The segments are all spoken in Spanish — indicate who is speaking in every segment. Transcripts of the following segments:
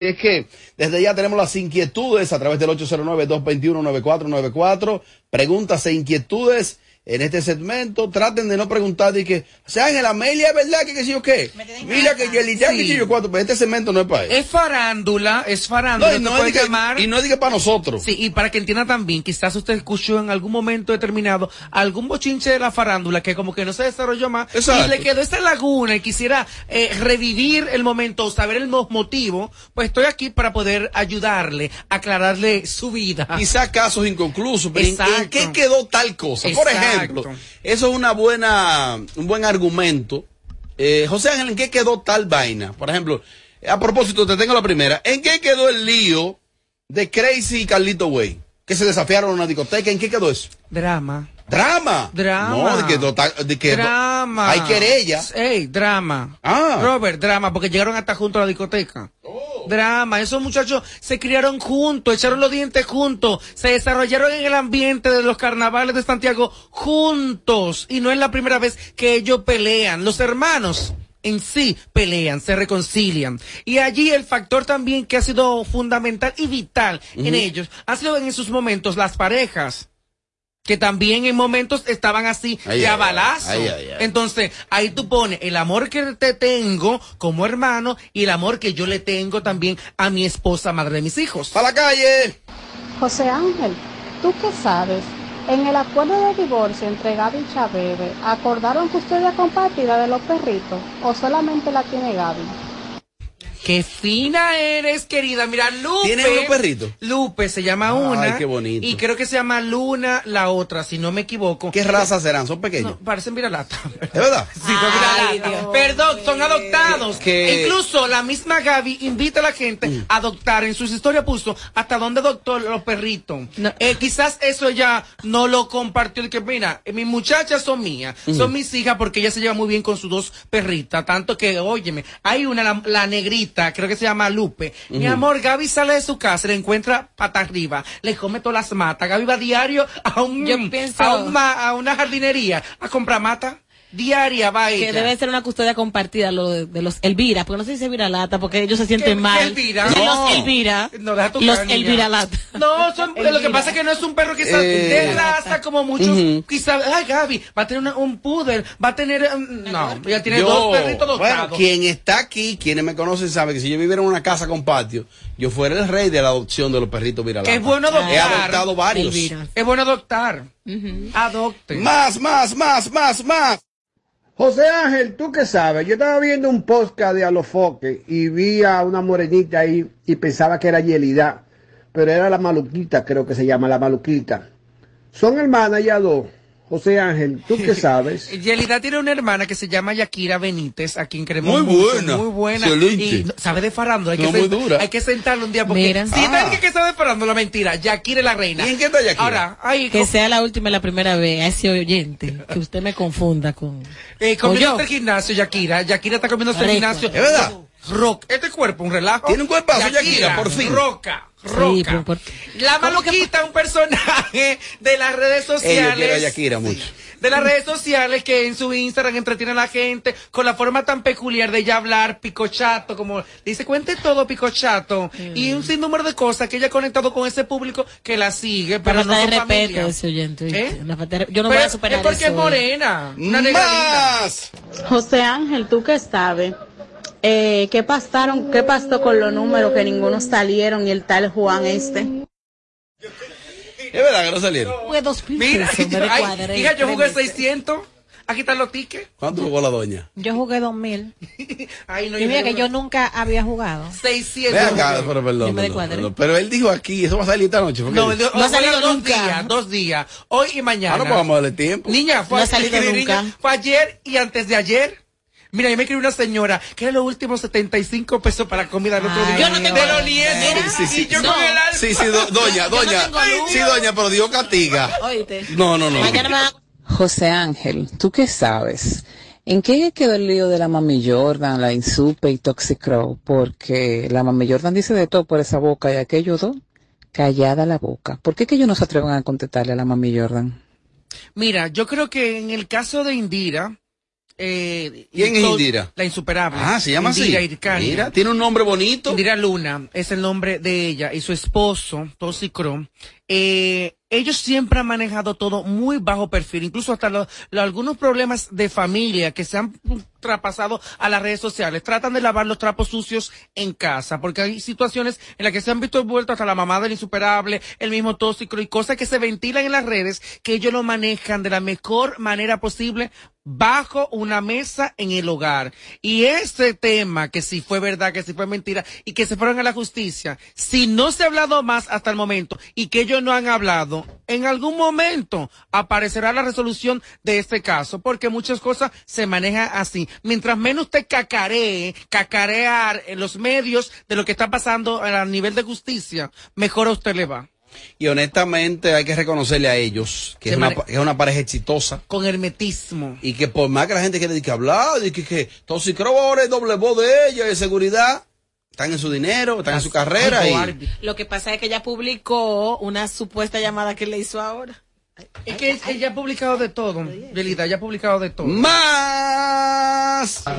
Speaker 1: es que desde ya tenemos las inquietudes a través del 809-221-9494. Preguntas e inquietudes en este segmento. Traten de no preguntar de que, o sea, en la Amelia, ¿es verdad que qué sé yo qué? Mira que Yelita, que sé yo cuánto, pero este segmento no es para eso.
Speaker 2: Es farándula, es farándula.
Speaker 1: No, y, no es de que-
Speaker 2: llamar.
Speaker 1: y no es que para nosotros.
Speaker 2: Sí, y para que entienda también, quizás usted escuchó en algún momento determinado algún bochinche de la farándula que como que no se desarrolló más
Speaker 1: Exacto.
Speaker 2: y le quedó esta laguna y quisiera eh, revivir el momento o saber el mo- motivo, pues estoy aquí para poder ayudarle, aclararle su vida.
Speaker 1: Quizá casos inconclusos, pero ¿en- ¿en,
Speaker 2: Exacto.
Speaker 1: qué quedó tal cosa? Por
Speaker 2: Exacto.
Speaker 1: Ejemplo, eso es una buena, un buen argumento. Eh, José Ángel, ¿en qué quedó tal vaina? Por ejemplo, a propósito, te tengo la primera. ¿En qué quedó el lío de Crazy y Carlito Way? Que se desafiaron en una discoteca. ¿En qué quedó eso?
Speaker 2: Drama.
Speaker 1: ¿Drama?
Speaker 2: Drama.
Speaker 1: No, de que, de que
Speaker 2: drama.
Speaker 1: hay querella.
Speaker 2: Ey, drama.
Speaker 1: Ah.
Speaker 2: Robert, drama, porque llegaron hasta junto a la discoteca. Drama. Esos muchachos se criaron juntos, echaron los dientes juntos, se desarrollaron en el ambiente de los carnavales de Santiago juntos. Y no es la primera vez que ellos pelean. Los hermanos en sí pelean, se reconcilian. Y allí el factor también que ha sido fundamental y vital en ellos ha sido en sus momentos las parejas que también en momentos estaban así
Speaker 1: Ay,
Speaker 2: de
Speaker 1: ay,
Speaker 2: a balazo.
Speaker 1: ay, ay, ay.
Speaker 2: Entonces, ahí tú pones el amor que te tengo como hermano y el amor que yo le tengo también a mi esposa, madre de mis hijos.
Speaker 1: ¡Para la calle!
Speaker 3: José Ángel, ¿tú qué sabes? En el acuerdo de divorcio entre Gaby y Chabebe, ¿acordaron custodia compartida de los perritos o solamente la tiene Gaby?
Speaker 2: Qué fina eres, querida. Mira, Lupe.
Speaker 1: ¿Tiene unos perritos?
Speaker 2: Lupe se llama
Speaker 1: Ay,
Speaker 2: una.
Speaker 1: qué bonito.
Speaker 2: Y creo que se llama Luna la otra, si no me equivoco.
Speaker 1: ¿Qué raza serán? ¿Son pequeños?
Speaker 2: No, parecen viralata.
Speaker 1: ¿Es verdad?
Speaker 2: Sí, son viralata. Perdón, son adoptados.
Speaker 1: Que-
Speaker 2: Incluso la misma Gaby invita a la gente a adoptar. En sus historias puso hasta dónde adoptó los perritos. Eh, quizás eso ella no lo compartió. El que, mira, eh, mis muchachas son mías, son mis hijas porque ella se lleva muy bien con sus dos perritas. Tanto que, óyeme, hay una, la, la negrita, creo que se llama Lupe. Mi amor, Gaby sale de su casa, le encuentra pata arriba, le come todas las matas. Gaby va diario a un,
Speaker 4: Yo pienso-
Speaker 2: a, un ma- a una jardinería a comprar mata. Diaria va ella.
Speaker 4: Que debe ser una custodia compartida lo de, de los Elvira, porque no se dice Viralata, porque ellos se
Speaker 2: ¿Qué-
Speaker 4: sienten
Speaker 2: qué
Speaker 4: mal.
Speaker 2: Elvira? No.
Speaker 4: Los Elvira.
Speaker 2: No, deja tu
Speaker 4: los
Speaker 2: cara.
Speaker 4: Elvira Lata.
Speaker 2: No, son, lo que pasa es que no es un perro quizás
Speaker 1: Eh.
Speaker 2: de raza como muchos. Quizás, ay, Gaby, va a tener una- un poodle, va a tener. um, no, ella tiene
Speaker 1: Yo-
Speaker 2: dos perritos
Speaker 1: Bueno,
Speaker 2: adoptados.
Speaker 1: quien está aquí, quienes me conocen saben que si yo viviera en una casa con patio, yo fuera el rey de la adopción de los perritos
Speaker 2: que es bueno adoptar.
Speaker 1: He adoptado varios.
Speaker 4: Elvira.
Speaker 2: Es bueno adoptar. Adopten.
Speaker 1: Más, más, más, más, más.
Speaker 5: José Ángel, ¿tú qué sabes? Yo estaba viendo un podcast de Alofoque y vi a una morenita ahí y pensaba que era Yelida, pero era la maluquita, creo que se llama la maluquita. Son hermanas ya dos. José Ángel, ¿tú qué sabes?
Speaker 2: Yelida tiene una hermana que se llama Yakira Benítez, a quien queremos
Speaker 1: Muy
Speaker 2: mucho,
Speaker 1: buena.
Speaker 2: Muy buena.
Speaker 1: Excelente.
Speaker 2: Y sabe de farándula. Hay,
Speaker 1: No,
Speaker 2: que
Speaker 1: muy dura.
Speaker 2: hay que sentarlo un día porque
Speaker 4: Mira.
Speaker 2: si
Speaker 1: Ah.
Speaker 2: nadie que sabe de farándula, mentira. Yakira es la reina.
Speaker 1: ¿Y en qué está Yakira?
Speaker 2: Ahora, ay,
Speaker 4: Que sea la última y la primera vez a ese oyente, que usted me confunda con...
Speaker 2: Eh, comiendo el gimnasio, Yakira. Yakira está comiendo el gimnasio.
Speaker 1: ¿Es verdad?
Speaker 2: Rock. Este cuerpo, un relajo.
Speaker 1: Tiene un cuerpazo, Yakira, por fin.
Speaker 2: Roca.
Speaker 4: Sí,
Speaker 2: Roca.
Speaker 4: pero por-
Speaker 2: La maluquita, un personaje de las redes sociales.
Speaker 1: mucho.
Speaker 2: De las redes sociales que en su Instagram entretiene a la gente con la forma tan peculiar de ella hablar, picochato, como dice, cuente todo picochato. Y un sinnúmero de cosas que ella ha conectado con ese público que la sigue, pero no son familia.
Speaker 4: ese oyente.
Speaker 2: ¿Eh?
Speaker 4: La falta de- Yo no
Speaker 2: Pero
Speaker 4: voy a superar
Speaker 2: es porque
Speaker 4: eso.
Speaker 2: es morena. Una.
Speaker 1: Más.
Speaker 3: José Ángel, ¿tú qué sabes? Eh, ¿Qué pasaron, qué pasó con los números que ninguno salieron y el tal Juan este?
Speaker 1: Es verdad que no salieron.
Speaker 4: Fue dos mil
Speaker 2: Mira,
Speaker 4: pesos, me
Speaker 2: ay, hija, yo jugué
Speaker 4: Tres meses.
Speaker 2: 600. Aquí están los tickets.
Speaker 1: ¿Cuánto jugó la doña?
Speaker 6: Yo jugué 2000.
Speaker 2: Ay, no,
Speaker 6: Y mira
Speaker 2: yo-
Speaker 6: que yo nunca había jugado.
Speaker 2: 600.
Speaker 1: Ve acá, pero
Speaker 4: Yo
Speaker 1: perdón.
Speaker 4: me
Speaker 1: perdón, perdón. Pero él dijo aquí, eso va a salir esta noche. ¿fue que
Speaker 2: No, no,
Speaker 4: No ha salido
Speaker 2: dos
Speaker 4: nunca.
Speaker 2: días, dos días. Hoy y mañana.
Speaker 1: Ah, no, pues vamos a darle tiempo.
Speaker 2: Niña, fue,
Speaker 4: No ha salido
Speaker 2: niña,
Speaker 4: nunca.
Speaker 2: fue ayer y antes de ayer. Mira, yo me escribió una señora que era los últimos 75 pesos para comida el otro
Speaker 6: Ay,
Speaker 2: día.
Speaker 4: Yo no tengo-
Speaker 2: de los nietos.
Speaker 1: Sí, sí,
Speaker 2: yo
Speaker 4: No.
Speaker 2: con el alma.
Speaker 1: Sí, sí, do- doña,
Speaker 4: no
Speaker 1: doña. sí, doña, pero Dios castiga.
Speaker 4: Oíste.
Speaker 1: No, no, no.
Speaker 7: José Ángel, ¿tú qué sabes? ¿En qué quedó el lío de la Mami Jordan, la Insupe y Toxicrow? Porque la Mami Jordan dice de todo por esa boca y aquellos dos, callada la boca. ¿Por qué que ellos no se atreven a contestarle a la Mami Jordan?
Speaker 2: Mira, yo creo que en el caso de Indira, eh,
Speaker 1: ¿Quién es Indira?
Speaker 2: La insuperable.
Speaker 1: Ah, se llama
Speaker 2: Indira
Speaker 1: así.
Speaker 2: Irkania.
Speaker 1: Mira, tiene un nombre bonito.
Speaker 2: Indira Luna es el nombre de ella y su esposo, Tosi Crom. Eh, ellos siempre han manejado todo muy bajo perfil, incluso hasta lo- lo- algunos problemas de familia que se han traspasado a las redes sociales. Tratan de lavar los trapos sucios en casa, porque hay situaciones en las que se han visto envueltos hasta la mamá del insuperable, el mismo tóxico y cosas que se ventilan en las redes que ellos lo manejan de la mejor manera posible bajo una mesa en el hogar. Y ese tema, que si fue verdad, que si fue mentira, y que se fueron a la justicia, si no se ha hablado más hasta el momento y que ellos no han hablado, en algún momento aparecerá la resolución de este caso, porque muchas cosas se manejan así. Mientras menos usted cacaree, cacarear en los medios de lo que está pasando a nivel de justicia, mejor a usted le va.
Speaker 1: Y honestamente hay que reconocerle a ellos que es una,
Speaker 2: mane-
Speaker 1: pa- que es una pareja exitosa.
Speaker 2: Con hermetismo.
Speaker 1: Y que por más que la gente quiere decir que hablar, de que, que Toxicro ahora es doble voz de ella, de seguridad, están en su dinero, están en su carrera. y,
Speaker 4: Lo que pasa es que ella publicó una supuesta llamada que le hizo ahora.
Speaker 2: Es que ella ha publicado de todo, Yelida, ella ha publicado de todo.
Speaker 1: Más.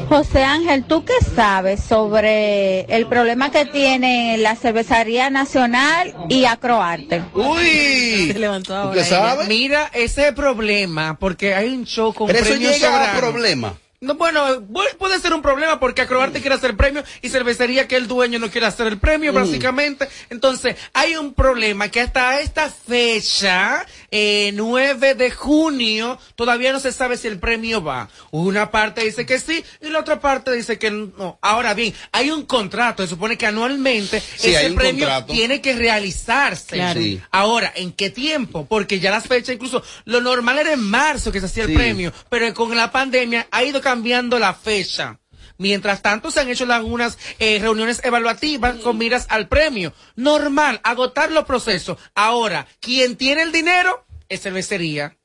Speaker 8: José Ángel, ¿tú qué sabes sobre el problema que tiene la Cervecería Nacional y Acroarte?
Speaker 1: Uy.
Speaker 4: Se levantó ahora.
Speaker 1: ¿Usted
Speaker 4: ella.
Speaker 1: sabe?
Speaker 2: Mira, ese problema, porque hay un show con
Speaker 1: Pero eso
Speaker 2: premios
Speaker 1: llega a problema.
Speaker 2: No, bueno, bu- puede ser un problema porque Acroarte quiere hacer el premio y Cervecería que el dueño no quiere hacer el premio, básicamente. Entonces, hay un problema que hasta esta fecha, eh, 9 de junio, todavía no se sabe si el premio va. Una parte dice que sí y la otra parte dice que no. Ahora bien, hay un contrato, se supone que anualmente
Speaker 1: Sí,
Speaker 2: ese premio
Speaker 1: contrato.
Speaker 2: tiene que realizarse.
Speaker 1: Claro. Sí.
Speaker 2: Ahora, ¿en qué tiempo? Porque ya las fechas, incluso lo normal era en marzo que se hacía el premio, pero con la pandemia ha ido cambiando la fecha. Mientras tanto, se han hecho algunas eh, reuniones evaluativas con miras al premio. Normal, agotar los procesos. Ahora, quien tiene el dinero es cervecería.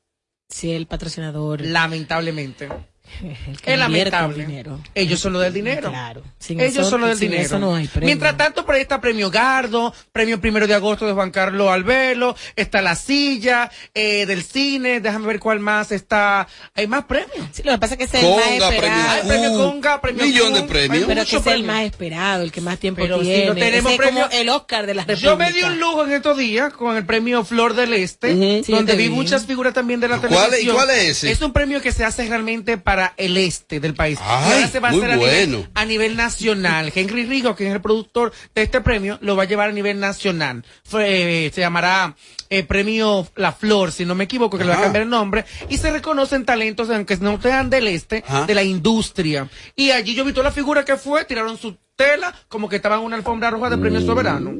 Speaker 4: Sí, el patrocinador.
Speaker 2: Lamentablemente.
Speaker 4: el que
Speaker 2: Es lamentable.
Speaker 4: el dinero.
Speaker 2: Ellos son los del dinero.
Speaker 4: Claro. Sin
Speaker 2: Ellos
Speaker 4: eso-
Speaker 2: son los del
Speaker 4: sin
Speaker 2: dinero.
Speaker 4: eso no hay premio.
Speaker 2: Mientras tanto, por ahí está Premio Gardo, Premio Primero de Agosto de Juan Carlos Albelo, está La Silla, eh, del cine, déjame ver cuál más está. Hay más premios.
Speaker 4: Sí, lo que pasa es que es el
Speaker 1: Conga,
Speaker 4: más esperado.
Speaker 2: Hay premio Conga, premio
Speaker 1: Millón de premios.
Speaker 4: Pero que es el más esperado, el que más tiempo
Speaker 2: Pero si
Speaker 4: tiene.
Speaker 2: no tenemos
Speaker 4: Ese es como
Speaker 2: premio-
Speaker 4: el Oscar de la
Speaker 2: Yo me di
Speaker 4: República.
Speaker 2: un lujo en estos días con el premio Flor del Este,
Speaker 1: Ujú.
Speaker 4: Sí, yo
Speaker 2: donde vi muchas figuras también de la
Speaker 1: ¿Cuál es-
Speaker 2: televisión.
Speaker 1: cuál es ese?
Speaker 2: Es un premio que se hace realmente para el este del país.
Speaker 1: Ay,
Speaker 2: y ahora se va a hacer a,
Speaker 1: bueno.
Speaker 2: nivel, a nivel nacional. Henry Rigo, que es el productor de este premio, lo va a llevar a nivel nacional. Fue, eh, se llamará eh, Premio La Flor, si no me equivoco, que le va a cambiar el nombre. Y se reconocen talentos, aunque no sean del este,
Speaker 1: Ajá.
Speaker 2: de la industria. Y allí yo vi toda la figura que fue, tiraron su tela, como que estaban en una alfombra roja de premio soberano.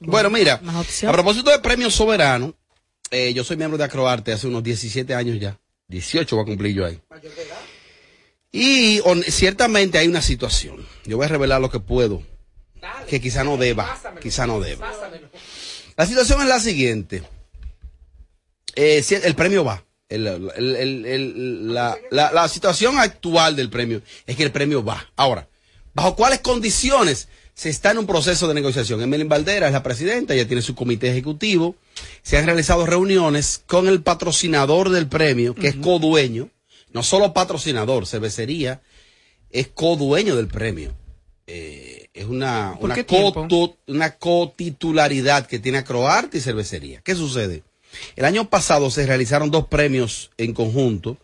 Speaker 1: Bueno, mira, a propósito de premio soberano, eh, yo soy miembro de Acroarte hace unos 17 años ya. 18 va a cumplir yo ahí. Y ciertamente hay una situación. Yo voy a revelar lo que puedo. Que quizá no deba. Quizá no deba. La situación es la siguiente. Eh, si el, premio va. El- el- el- el- la, la- la situación actual del premio es que el premio va. Ahora, ¿bajo cuáles condiciones se está en un proceso de negociación? Emelín Valdera es la presidenta, ella tiene su comité ejecutivo. Se han realizado reuniones con el patrocinador del premio, que es codueño, no solo patrocinador, cervecería, es codueño del premio. Eh, es una,
Speaker 2: ¿Por
Speaker 1: una, cotu- una cotitularidad que tiene Acroarte y Cervecería. ¿Qué sucede? El año pasado se realizaron dos premios en conjunto.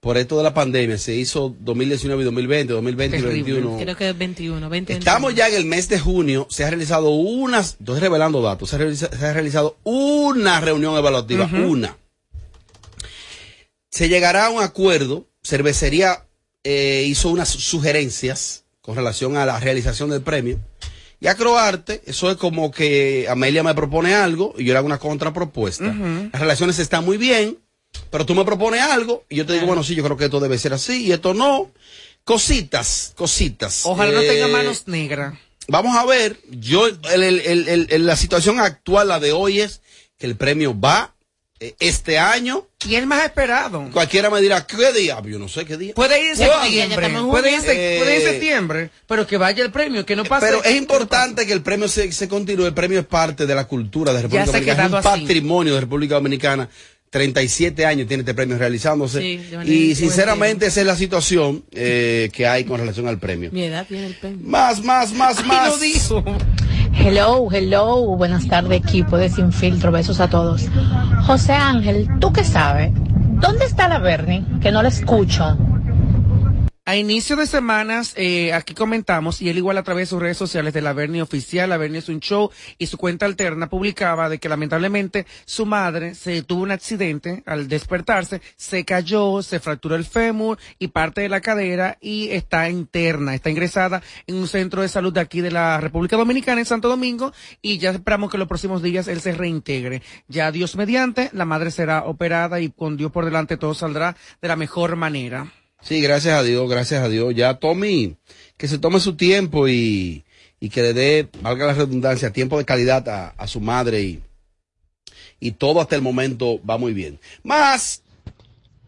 Speaker 1: Por esto de la pandemia, se hizo 2019 y 2020, 2020 y
Speaker 2: Terrible.
Speaker 1: 2021.
Speaker 4: Creo que es 21, 20.
Speaker 1: Estamos ya en el mes de junio, se ha realizado unas, estoy revelando datos, se ha, realiza- se ha realizado una reunión evaluativa, una. Se llegará a un acuerdo, Cervecería eh, hizo unas sugerencias con relación a la realización del premio. Y Acroarte, eso es como que Amelia me propone algo y yo le hago una contrapropuesta. Las relaciones están muy bien, pero tú me propones algo y yo te digo, bueno, sí, yo creo que esto debe ser así y esto no. Cositas, cositas.
Speaker 2: Ojalá no
Speaker 1: Eh,
Speaker 2: tenga manos negras.
Speaker 1: Vamos a ver, yo, el- el- el- la situación actual, la de hoy es que el premio va eh, este año.
Speaker 2: Y el más esperado.
Speaker 1: Cualquiera me dirá, ¿qué día? Yo no sé qué día.
Speaker 2: Puede ir en septiembre,
Speaker 4: en
Speaker 2: puede ir en,
Speaker 4: junio.
Speaker 2: se- puede ir en
Speaker 1: Eh,
Speaker 2: septiembre, pero que vaya el premio, que no pase.
Speaker 1: Pero es importante que el premio se, se continúe. El premio es parte de la cultura de República
Speaker 2: se ha
Speaker 1: Dominicana. Es un
Speaker 2: así.
Speaker 1: patrimonio de República Dominicana. 37 años tiene este premio realizándose.
Speaker 4: Sí,
Speaker 1: y sinceramente esa es la situación eh, que hay con relación al premio.
Speaker 4: Mi edad tiene el premio.
Speaker 1: Más, más, más, más.
Speaker 9: Hello, hello, buenas tardes equipo de Sin Filtro, besos a todos. José Ángel, ¿tú qué sabes? ¿Dónde está la Bernie? Que no la escucho.
Speaker 2: A inicio de semanas, eh, aquí comentamos, y él igual a través de sus redes sociales de la Bernie Oficial, la Bernie es un show, y su cuenta alterna publicaba de que lamentablemente su madre se tuvo un accidente al despertarse, se cayó, se fracturó el fémur y parte de la cadera y está interna, está ingresada en un centro de salud de aquí de la República Dominicana en Santo Domingo y ya esperamos que en los próximos días él se reintegre. Ya Dios mediante, la madre será operada y con Dios por delante todo saldrá de la mejor manera.
Speaker 1: Sí, gracias a Dios, gracias a Dios. Ya Tommy, que se tome su tiempo y, y que le dé, valga la redundancia, tiempo de calidad a, a su madre y, y todo hasta el momento va muy bien. Más,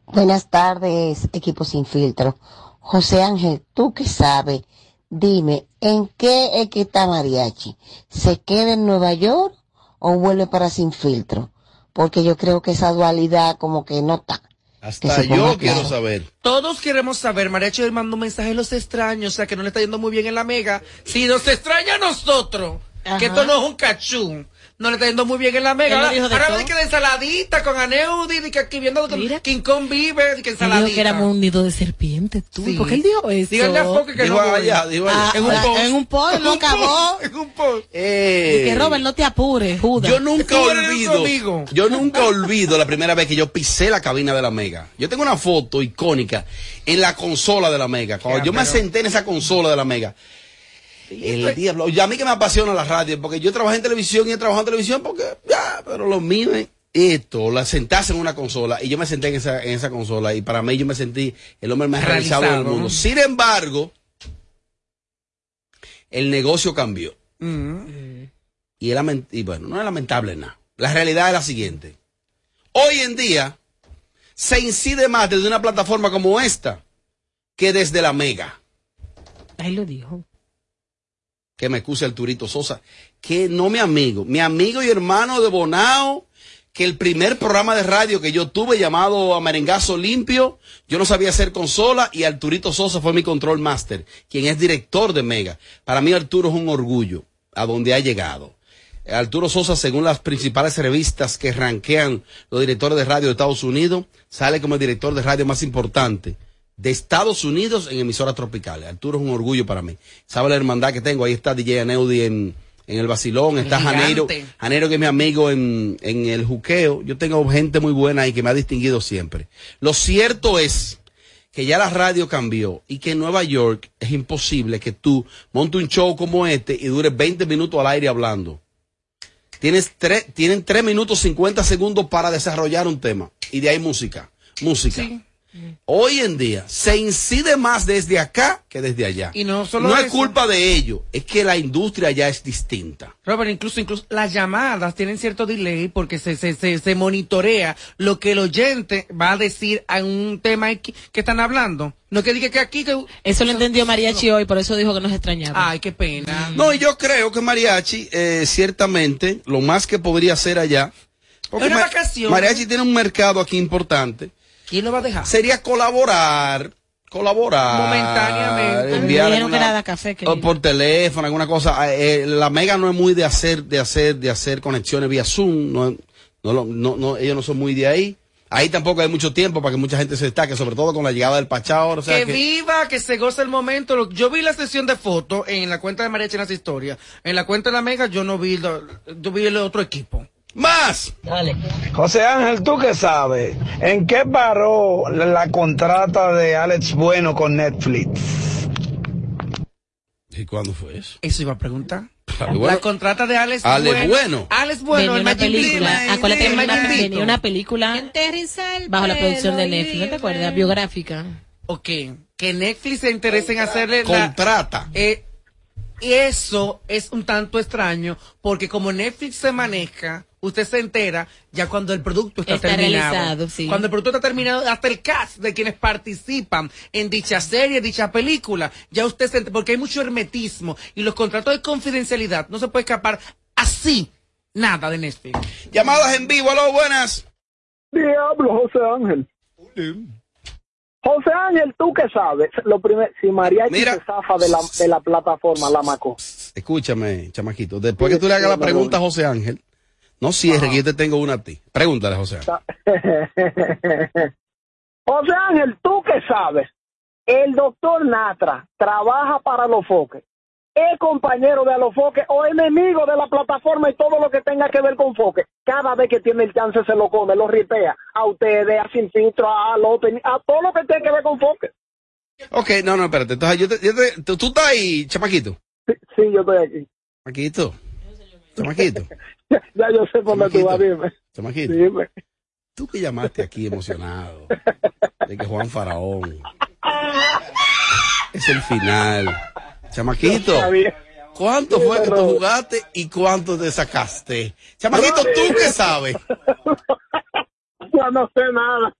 Speaker 10: Buenas tardes, equipo sin filtro. José Ángel, ¿tú qué sabes? Dime, ¿en qué es que está Mariachi? ¿Se queda en Nueva York o vuelve para sin filtro? Porque yo creo que esa dualidad como que no está.
Speaker 1: Hasta
Speaker 10: ponga
Speaker 1: yo quiero
Speaker 10: claro.
Speaker 1: saber.
Speaker 2: Todos queremos saber, Mariachi él mandó un mensaje a los extraños, o sea que no le está yendo muy bien en la mega. Si nos extraña a nosotros,
Speaker 4: Ajá.
Speaker 2: que esto no es un cachú, no le está yendo muy bien en la mega. Ahora,
Speaker 4: dijo de
Speaker 2: ahora
Speaker 4: todo.
Speaker 2: de que de ensaladita con Aneudi, de que aquí viendo que
Speaker 4: Mira.
Speaker 2: King Kong vive, de que ensaladita.
Speaker 4: dijo que éramos un nido de serpientes, tú.
Speaker 2: Sí.
Speaker 4: ¿Por qué él dijo eso?
Speaker 2: Díganle a Foque que
Speaker 1: Dijo
Speaker 2: no
Speaker 1: allá, dijo allá.
Speaker 4: Ah,
Speaker 2: En un
Speaker 4: ah,
Speaker 2: post.
Speaker 4: en un post, lo acabó.
Speaker 2: En un post.
Speaker 1: Eh,
Speaker 4: Que Robert, no te apures, Judas.
Speaker 1: Yo nunca olvido,
Speaker 2: amigo.
Speaker 1: yo nunca olvido la primera vez que yo pisé la cabina de la Mega. Yo tengo una foto icónica en la consola de la Mega. Cuando
Speaker 2: Ya,
Speaker 1: yo me senté en esa consola de la Mega. El diablo. Y a mí que me apasiona la radio, porque yo trabajé en televisión y he trabajado en televisión porque, ya, pero lo mío es esto, la sentarse en una consola. Y yo me senté en esa, en esa consola y para mí yo me sentí el hombre más realizado,
Speaker 2: Realizado.
Speaker 1: del mundo. Sin embargo, el negocio cambió.
Speaker 2: Mm.
Speaker 1: Y, es lament- y bueno, no es lamentable nada. La realidad es la siguiente. Hoy en día se incide más desde una plataforma como esta que desde la Mega.
Speaker 4: Ahí lo dijo.
Speaker 1: Que me excuse el Turito Sosa. Que no mi amigo, mi amigo y hermano de Bonao, que el primer programa de radio que yo tuve llamado a Merengazo Limpio, yo no sabía hacer consola y Arturito Sosa fue mi control master, quien es director de Mega. Para mí Arturo es un orgullo a donde ha llegado. Arturo Sosa, según las principales revistas que ranquean los directores de radio de Estados Unidos, sale como el director de radio más importante de Estados Unidos en emisoras tropicales. Arturo es un orgullo para mí. ¿Sabe la hermandad que tengo? Ahí está DJ Aneudi en, en el Basilón, está. Janeiro, Janeiro que es mi amigo en, en el juqueo. Yo tengo gente muy buena ahí que me ha distinguido siempre. Lo cierto es que ya la radio cambió y que en Nueva York es imposible que tú montes un show como este y dures 20 minutos al aire hablando. Tienes tres, tienen 3 minutos 50 segundos para desarrollar un tema y de ahí música, música. Hoy en día se incide más desde acá que desde allá.
Speaker 2: Y no solo
Speaker 1: no es culpa de ellos, es que la industria ya es distinta.
Speaker 2: Robert, incluso, incluso las llamadas tienen cierto delay porque se, se, se, se monitorea lo que el oyente va a decir a un tema que están hablando. No que diga que aquí que...
Speaker 4: Eso lo entendió Mariachi hoy, por eso dijo que nos extrañaba.
Speaker 2: Ay, qué pena.
Speaker 1: No, y yo creo que Mariachi, eh, ciertamente, lo más que podría hacer allá. porque
Speaker 2: Una vacación.
Speaker 1: Mariachi tiene un mercado aquí importante.
Speaker 2: ¿Quién lo va a dejar?
Speaker 1: Sería colaborar, colaborar.
Speaker 2: Momentáneamente.
Speaker 1: enviar
Speaker 4: que
Speaker 1: alguna-
Speaker 4: da café,
Speaker 1: o por teléfono, alguna cosa. Eh, la Mega no es muy de hacer, de hacer, de hacer conexiones vía Zoom. No, no, lo- no, no, ellos no son muy de ahí. Ahí tampoco hay mucho tiempo para que mucha gente se destaque, sobre todo con la llegada del Pachao. O sea
Speaker 2: que,
Speaker 1: que-
Speaker 2: viva, que se goce el momento. Yo vi la sesión de fotos en la cuenta de María Chinas Historia. En la cuenta de la Mega yo no vi, lo- yo vi el otro equipo.
Speaker 1: ¡Más!
Speaker 11: José Ángel, ¿tú qué sabes? ¿En qué paró la, la contrata de Alex Bueno con Netflix?
Speaker 1: ¿Y cuándo fue eso?
Speaker 2: Eso iba a preguntar.
Speaker 1: Claro, bueno.
Speaker 2: La contrata de Alex,
Speaker 1: Alex Bueno.
Speaker 2: Alex Bueno,
Speaker 4: venía
Speaker 2: el
Speaker 4: una película. Acuérdate que
Speaker 2: El
Speaker 4: venía una, película bajo la producción de Netflix, ¿no te acuerdas? Biográfica.
Speaker 2: Ok, que Netflix se interese en hacerle la...
Speaker 1: Contrata.
Speaker 2: Eh, y eso es un tanto extraño, porque como Netflix se maneja, usted se entera ya cuando el producto está,
Speaker 4: Está
Speaker 2: terminado.
Speaker 4: realizado, sí.
Speaker 2: Cuando el producto está terminado, hasta el cast de quienes participan en dicha serie, dicha película, ya usted se entera, porque hay mucho hermetismo y los contratos de confidencialidad no se puede escapar así nada de Netflix.
Speaker 1: Llamadas en vivo, aló, buenas.
Speaker 12: Diablo, José Ángel. José Ángel, ¿tú qué sabes? Lo primero, si María
Speaker 1: Mira.
Speaker 12: se zafa de la, de la plataforma, la macó.
Speaker 1: Escúchame, chamaquito. Después que tú le hagas la pregunta a José Ángel, no cierre, que yo te tengo una a ti. Pregúntale, José.
Speaker 12: José Ángel, ¿tú qué sabes? El doctor Natra trabaja para los foques. Es compañero de Alofoque o enemigo de la plataforma y todo lo que tenga que ver con Foque. Cada vez que tiene el chance se lo come, lo ripea. A ustedes, a Sin Filtro, a López, a todo lo que tenga que ver con Foque.
Speaker 1: Ok, no, no, espérate. Entonces, yo te, yo te- tú, tú estás ahí, chamaquito.
Speaker 12: Sí, yo estoy aquí.
Speaker 1: Chamaquito. Chamaquito.
Speaker 12: Ya yo sé por dónde tú vas, dime.
Speaker 1: Chamaquito.
Speaker 12: Dime.
Speaker 1: Tú que llamaste aquí emocionado de que Juan Faraón es el final. Chamaquito, ¿cuánto fue que tú jugaste y cuánto te sacaste? Chamaquito, ¿tú qué sabes?
Speaker 12: Ya no sé nada.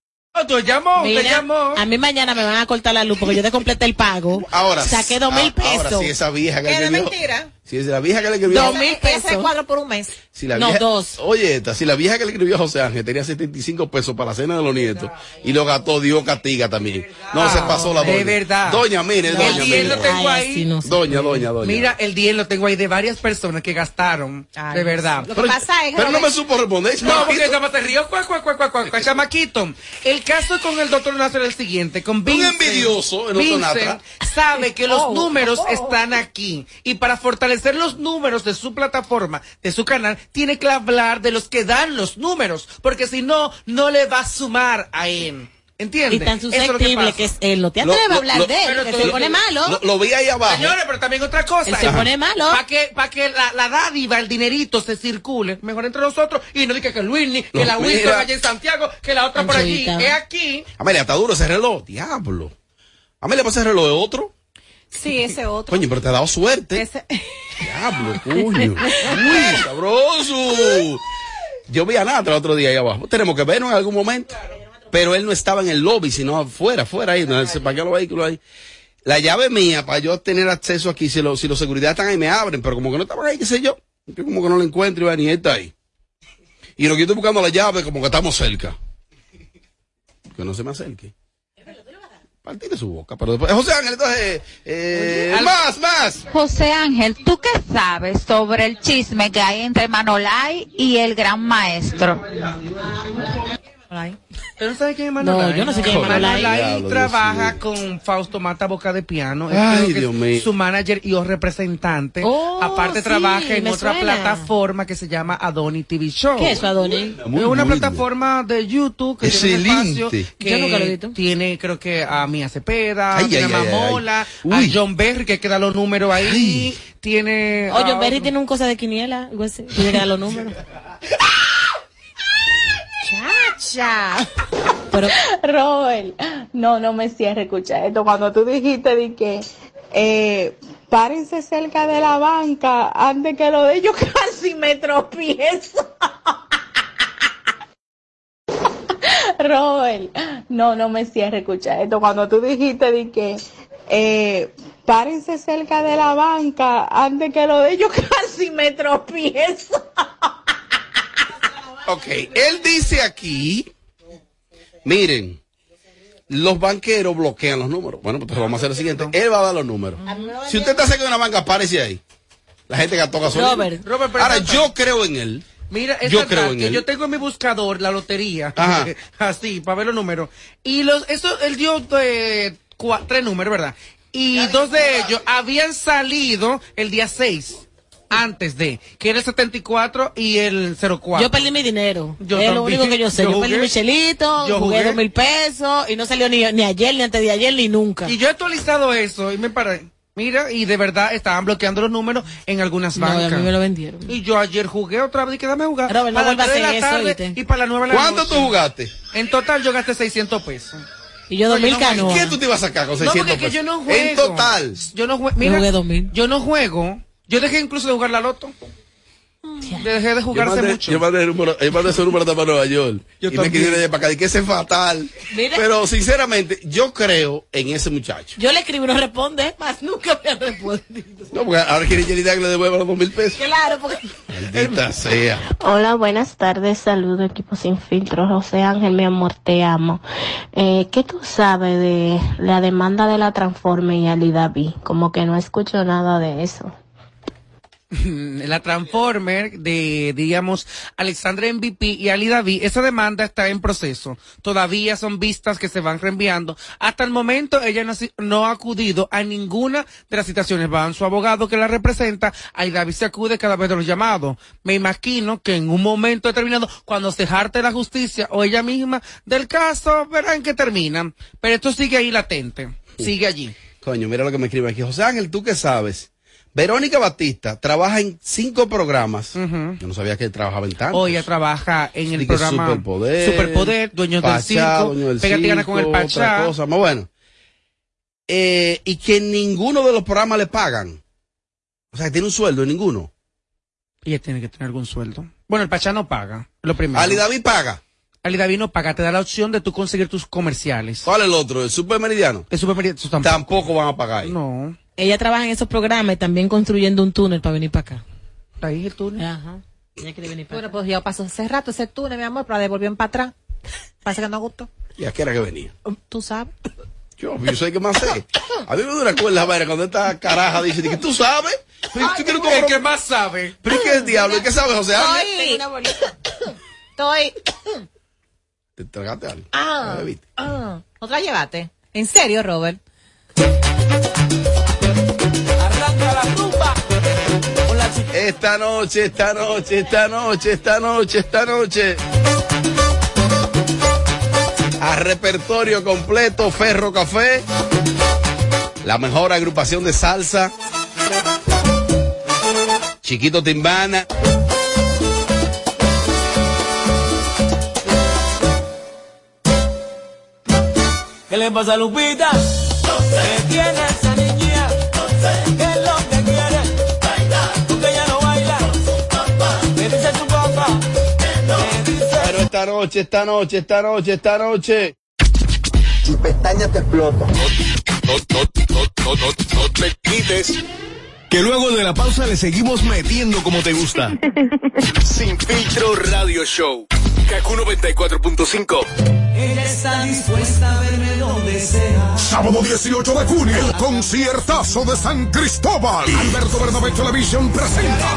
Speaker 2: Tú llamó,
Speaker 4: Mira,
Speaker 2: te llamó.
Speaker 4: a mí mañana me van a cortar la luz porque yo te completé el pago.
Speaker 1: Ahora,
Speaker 4: Saqué dos mil
Speaker 1: ah, Ahora
Speaker 4: pesos.
Speaker 1: sí, esa vieja que dio.
Speaker 6: mentira.
Speaker 1: Si es la vieja que le escribió.
Speaker 4: Dos mil
Speaker 6: Ese
Speaker 4: pesos.
Speaker 6: cuadro por un mes.
Speaker 1: Si la
Speaker 4: No,
Speaker 1: vieja-
Speaker 4: dos.
Speaker 1: Oye, esta, si la vieja que le escribió a José Ángel tenía 75 pesos para la cena de los nietos y lo gastó, Dios castiga también. No, se pasó la doña.
Speaker 2: De verdad.
Speaker 1: Doña, mire,
Speaker 2: El
Speaker 1: doña,
Speaker 2: día
Speaker 1: mire.
Speaker 2: lo tengo ahí.
Speaker 1: Doña, doña, doña.
Speaker 2: Mira, el 10 lo tengo ahí de varias personas que gastaron. de verdad.
Speaker 6: Lo que pasa es
Speaker 1: Pero no me supo responder.
Speaker 2: No, porque estaba te río, cuac, cuac, cuac, cuac, cuac, cuac, chamaquito. El caso con el doctor Natra es el siguiente, con Vincent.
Speaker 1: envidioso, el doctor
Speaker 2: sabe que los
Speaker 6: Oh,
Speaker 2: números
Speaker 6: oh.
Speaker 2: están aquí. Y para fortalecer los números de su plataforma, de su canal, tiene que hablar de los que dan los números. Porque si no, no le va a sumar a él. ¿Entiendes?
Speaker 4: Y tan
Speaker 2: que
Speaker 4: susceptible
Speaker 2: pasa.
Speaker 4: que es él. No te atreves a hablar
Speaker 1: lo-
Speaker 4: de él,
Speaker 2: pero
Speaker 4: que
Speaker 2: todo-
Speaker 4: se pone malo.
Speaker 1: Lo, lo vi ahí abajo.
Speaker 2: Señores, pero también otra cosa.
Speaker 4: Él se pone malo.
Speaker 2: Para que, para que la, la dádiva, el dinerito se circule mejor entre nosotros y no diga que Luis, ni que la. Wilson allá en Santiago, que la otra por allí. Es aquí.
Speaker 1: Amelia, está duro ese reloj. Diablo. Amelia, ¿pasa el reloj de otro?
Speaker 6: Sí, ese otro.
Speaker 1: Coño, pero te ha dado suerte.
Speaker 6: Ese-
Speaker 1: Diablo, coño. Uy, sabroso. Yo vi a Natra el otro día ahí abajo. Tenemos que vernos en algún momento. Pero él no estaba en el lobby, sino afuera, afuera ahí, donde se parquean los vehículos ahí. La llave mía, para yo tener acceso aquí, si, lo- si los seguridad están ahí, me abren, pero como que no estaban ahí, qué sé yo. Yo como que no lo encuentro y ni él está ahí. Y lo que yo estoy buscando la llave, como que estamos cerca. Que no se me acerque. Partirle su boca. Pero después, José Ángel, entonces, eh, más, más.
Speaker 8: José Ángel, ¿tú qué sabes sobre el chisme que hay entre Manolay y el gran maestro?
Speaker 2: ¿Pero no sabes quién es
Speaker 4: No,
Speaker 2: Manolay?
Speaker 4: yo no sé quién es Manolay.
Speaker 1: Dios
Speaker 2: trabaja con Fausto Mata Boca de Piano. Es
Speaker 1: Ay, Dios
Speaker 2: es
Speaker 1: mío.
Speaker 2: Su manager y o representante.
Speaker 4: Oh,
Speaker 2: Aparte
Speaker 4: sí,
Speaker 2: trabaja en otra
Speaker 4: suena.
Speaker 2: plataforma que se llama Adoni TV Show.
Speaker 4: ¿Qué es eso, Adoni?
Speaker 1: Muy,
Speaker 2: es una
Speaker 1: muy
Speaker 2: plataforma de YouTube que tiene
Speaker 1: Excelente.
Speaker 2: espacio que
Speaker 4: Yo nunca lo he visto.
Speaker 2: tiene creo que a Mía Cepeda,
Speaker 1: Ay,
Speaker 2: tiene a
Speaker 1: ay, ay,
Speaker 2: Mamola, a. John Berry que queda los números ahí, tiene
Speaker 4: Oye,
Speaker 2: a-
Speaker 4: Berry tiene un cosa de quiniela, algo así. Tiene que dar los números.
Speaker 6: Chacha.
Speaker 4: Pero,
Speaker 8: Robert, no, no me cierre, escucha esto. Cuando tú dijiste de que eh, párense cerca de la banca antes que lo de ellos casi me tropiezo. Robert, no, no me cierre, escucha esto. Cuando tú dijiste de que eh, párense cerca de la banca antes que lo de ellos casi me tropiezo.
Speaker 1: Ok, él dice aquí, miren, los banqueros bloquean los números. Bueno, pues vamos a hacer lo siguiente. Él va a dar los números. Si usted está cerca de una banca, párese ahí. La gente gastó gasolina.
Speaker 4: Robert.
Speaker 2: Robert, pero
Speaker 1: Ahora, yo creo en él.
Speaker 2: Mira, es
Speaker 1: Yo
Speaker 2: verdad
Speaker 1: creo en
Speaker 2: que
Speaker 1: él.
Speaker 2: yo tengo en mi buscador la lotería,
Speaker 1: Ajá.
Speaker 2: así, para ver los números. Y los, eso, él dio eh, cua- tres números, ¿verdad? Y dos de ellos habían salido el día 6, antes de, que era el 74 y el 04.
Speaker 4: yo perdí mi dinero.
Speaker 2: Yo
Speaker 4: es lo
Speaker 2: también.
Speaker 4: único que yo sé.
Speaker 2: Yo
Speaker 4: Yo, perdí mi chelito,
Speaker 2: Yo
Speaker 4: jugué dos mil pesos y no salió ni, ni ayer, ni antes de ayer, ni nunca.
Speaker 2: Y yo he actualizado eso y me paré. Mira, y de verdad estaban bloqueando los números en algunas
Speaker 4: No, a
Speaker 2: bancas.
Speaker 4: mí me lo vendieron.
Speaker 2: Y yo ayer jugué otra vez y quedame a jugar.
Speaker 4: Robert, no
Speaker 2: a las
Speaker 4: vuelvas a
Speaker 2: tres de la
Speaker 4: eso,
Speaker 2: tarde
Speaker 4: ¿oíste?
Speaker 2: y para las 9 de la
Speaker 1: ¿Cuánto
Speaker 2: noche.
Speaker 1: tú jugaste?
Speaker 2: En total yo gasté 600 pesos.
Speaker 4: Y yo dos
Speaker 2: Oye,
Speaker 4: mil
Speaker 2: no,
Speaker 4: canoas.
Speaker 1: ¿Qué tú te ibas a sacar con
Speaker 2: No,
Speaker 1: 600
Speaker 2: porque es que
Speaker 1: pesos?
Speaker 2: yo no juego.
Speaker 1: En total.
Speaker 2: Yo no juego. Mira,
Speaker 4: jugué 2000.
Speaker 2: yo no juego. Yo dejé incluso de jugar la loto. Dejé de
Speaker 1: Yo
Speaker 2: jugarse
Speaker 1: mandé,
Speaker 2: mucho.
Speaker 1: yo mandé el número, yo mandé ese número para Nueva York.
Speaker 2: Yo
Speaker 1: y me
Speaker 2: también.
Speaker 1: escribieron de para acá, y que ese es fatal.
Speaker 4: Mira.
Speaker 1: Pero sinceramente, yo creo en ese muchacho.
Speaker 4: Yo le escribo y no responde, es más, nunca me ha respondido.
Speaker 1: No, porque ahora quiere Yelida que le devuelva los dos mil pesos.
Speaker 4: Claro, porque
Speaker 1: Maldita sea.
Speaker 13: Hola, buenas tardes, saludo equipo sin filtro, José Ángel, mi amor, te amo. Eh, ¿Qué tú sabes de la demanda de la Transforme y Ali David? Como que no escucho nada de eso.
Speaker 2: La Transformer de, digamos, Alexandra MVP y Ali David, esa demanda está en proceso. Todavía son vistas que se van reenviando. Hasta el momento ella no, no ha acudido a ninguna de las citaciones. Van su abogado que la representa, Ali David se acude cada vez de los llamados. Me imagino que en un momento determinado, cuando se jarte la justicia o ella misma del caso, verán que terminan. Pero esto sigue ahí latente. Sigue allí.
Speaker 1: Coño, mira lo que me escribe aquí. José Ángel, ¿tú qué sabes? Verónica Batista trabaja en cinco programas. Yo no sabía que trabajaba en tantos.
Speaker 2: Hoy ella trabaja en el programa
Speaker 1: Superpoder,
Speaker 2: Superpoder, Dueños del Circo,
Speaker 1: del
Speaker 2: Pégate gana con el
Speaker 1: Circo,
Speaker 2: Pachá.
Speaker 1: otra cosa más bueno. Eh, y que ninguno de los programas le pagan. O sea, que tiene un sueldo en ninguno.
Speaker 2: Ella tiene que tener algún sueldo. Bueno, el Pachá no paga, lo primero.
Speaker 1: Ali David paga.
Speaker 2: Ali David no paga, te da la opción de tú conseguir tus comerciales.
Speaker 1: ¿Cuál es el otro? ¿El Super Meridiano?
Speaker 2: El Supermeridiano tampoco.
Speaker 1: Tampoco van a pagar. ahí.
Speaker 2: No.
Speaker 4: Ella trabaja en esos programas y también construyendo un túnel para venir para acá.
Speaker 2: Ahí el túnel.
Speaker 4: Ajá. Ella quiere venir para
Speaker 6: Bueno,
Speaker 4: acá.
Speaker 6: pues yo paso hace rato ese túnel, mi amor, pero devolvió para atrás. Parece que no gustó.
Speaker 1: ¿Y a qué era que venía?
Speaker 6: Tú sabes.
Speaker 1: Yo, yo sé que más sé. A mí me dura cuerda la vaina cuando esta caraja dice que tú sabes. Pero tú tienes
Speaker 2: El que más sabe.
Speaker 1: ¿Pero qué es el diablo? ¿Y qué sabes, José Ángel?
Speaker 6: Estoy. Estoy.
Speaker 1: Te tragaste algo.
Speaker 6: Ah,
Speaker 1: ¿viste?
Speaker 6: ah. ¿No te la llevaste? ¿En serio, Robert?
Speaker 1: Esta noche, esta noche, esta noche, esta noche, esta noche. A repertorio completo, Ferro Café. La mejor agrupación de salsa. Chiquito Timbana.
Speaker 14: ¿Qué le pasa a Lupita? ¿Qué tiene
Speaker 1: esta noche, esta noche, esta noche, esta noche.
Speaker 15: Tu pestaña te explota.
Speaker 16: No, no, no, no, no, no te quites. Que luego de la pausa le seguimos metiendo como te gusta. Sin filtro radio show. Kaku 94.5.
Speaker 14: Ella está dispuesta a verme donde sea.
Speaker 17: Sábado 18 de junio, el conciertazo de San Cristóbal. Alberto Bernabé Television presenta.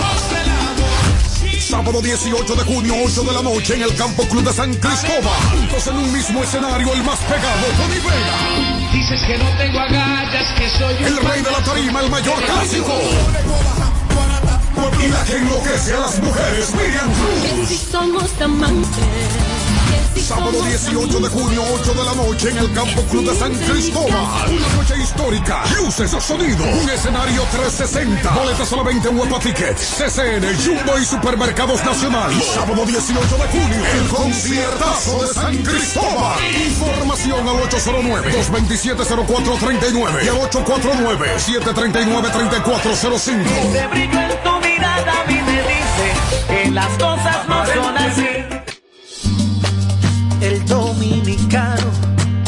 Speaker 17: Sábado 18 de junio, 8 de la noche, en el Campo Club de San Cristóbal. Juntos en un mismo escenario, el más pegado, Tony Vega.
Speaker 14: Dices que no tengo agallas, que soy
Speaker 17: El rey de la tarima, el mayor clásico. Y la que enloquece a las mujeres, Miriam Cruz.
Speaker 14: somos amantes.
Speaker 17: Sábado 18 de junio, 8 de la noche, en el Campo Club de San Cristóbal. Una noche histórica, luces, sonido, un escenario 360. Boletas solamente en Huepa Tickets, CCN, Jumbo y Supermercados Nacional. Sábado 18 de junio, el conciertazo de San Cristóbal. Información al 809-227-0439 y al 849-739-3405.
Speaker 14: Ese brillo en tu mirada a mí me dice que las cosas no son así.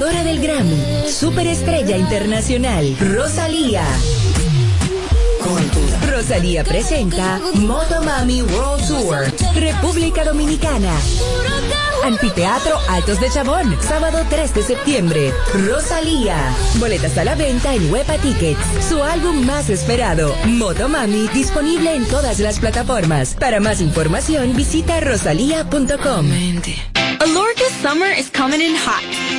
Speaker 18: Ganadora del Grammy, Superestrella Internacional, Rosalía. Rosalía presenta Motomami World Tour. República Dominicana. Anfiteatro Altos de Chabón, sábado 3 de septiembre. Rosalía. Boletas a la venta en Huepa Tickets. Su álbum más esperado, Motomami, disponible en todas las plataformas. Para más información, visita rosalía.com.
Speaker 19: Alorca's summer is coming in hot,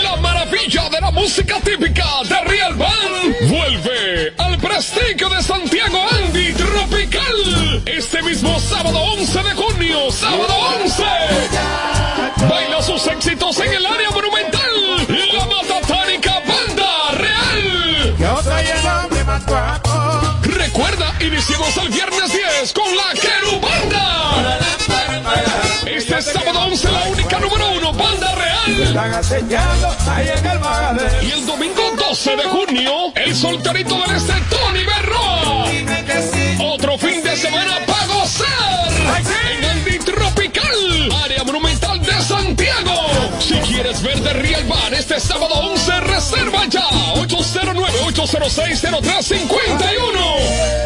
Speaker 20: La maravilla de la música típica de Real Band vuelve al prestigio de Santiago Andy Tropical este mismo sábado 11 de junio, sábado 11. Baila sus éxitos en el área monumental, la matatánica Banda Real. Recuerda, iniciamos el viernes 10 con la Querubanda. Real. Y el domingo 12 de junio, el solterito del este, Tony Berroa. Otro fin de semana para gozar. En Andy Tropical, área monumental de Santiago. Si quieres ver de Real Bar este sábado 11, reserva ya. 809-806-0351.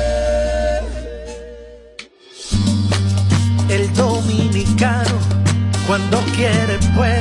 Speaker 21: El dominicano, cuando quiere, puede,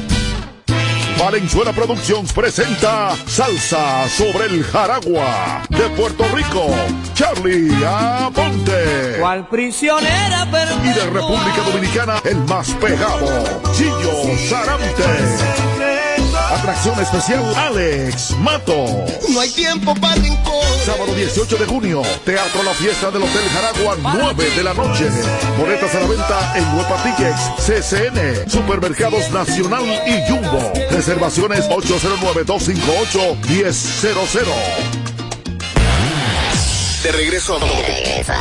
Speaker 22: Valenzuela Productions presenta Salsa sobre el Jaragua de Puerto Rico, Charlie Aponte.
Speaker 14: Cual prisionera
Speaker 22: Y de República Dominicana, el más pegado, Chillo Sarante. Atracción especial, Alex Mato.
Speaker 14: No hay tiempo para rincón.
Speaker 22: Sábado 18 de junio, Teatro La Fiesta del Hotel Jaragua, 9 de la noche. Boletas a la venta en Huepa Tickets, CCN, Supermercados Nacional y Jumbo. Reservaciones 809-258-1000.
Speaker 23: De regreso a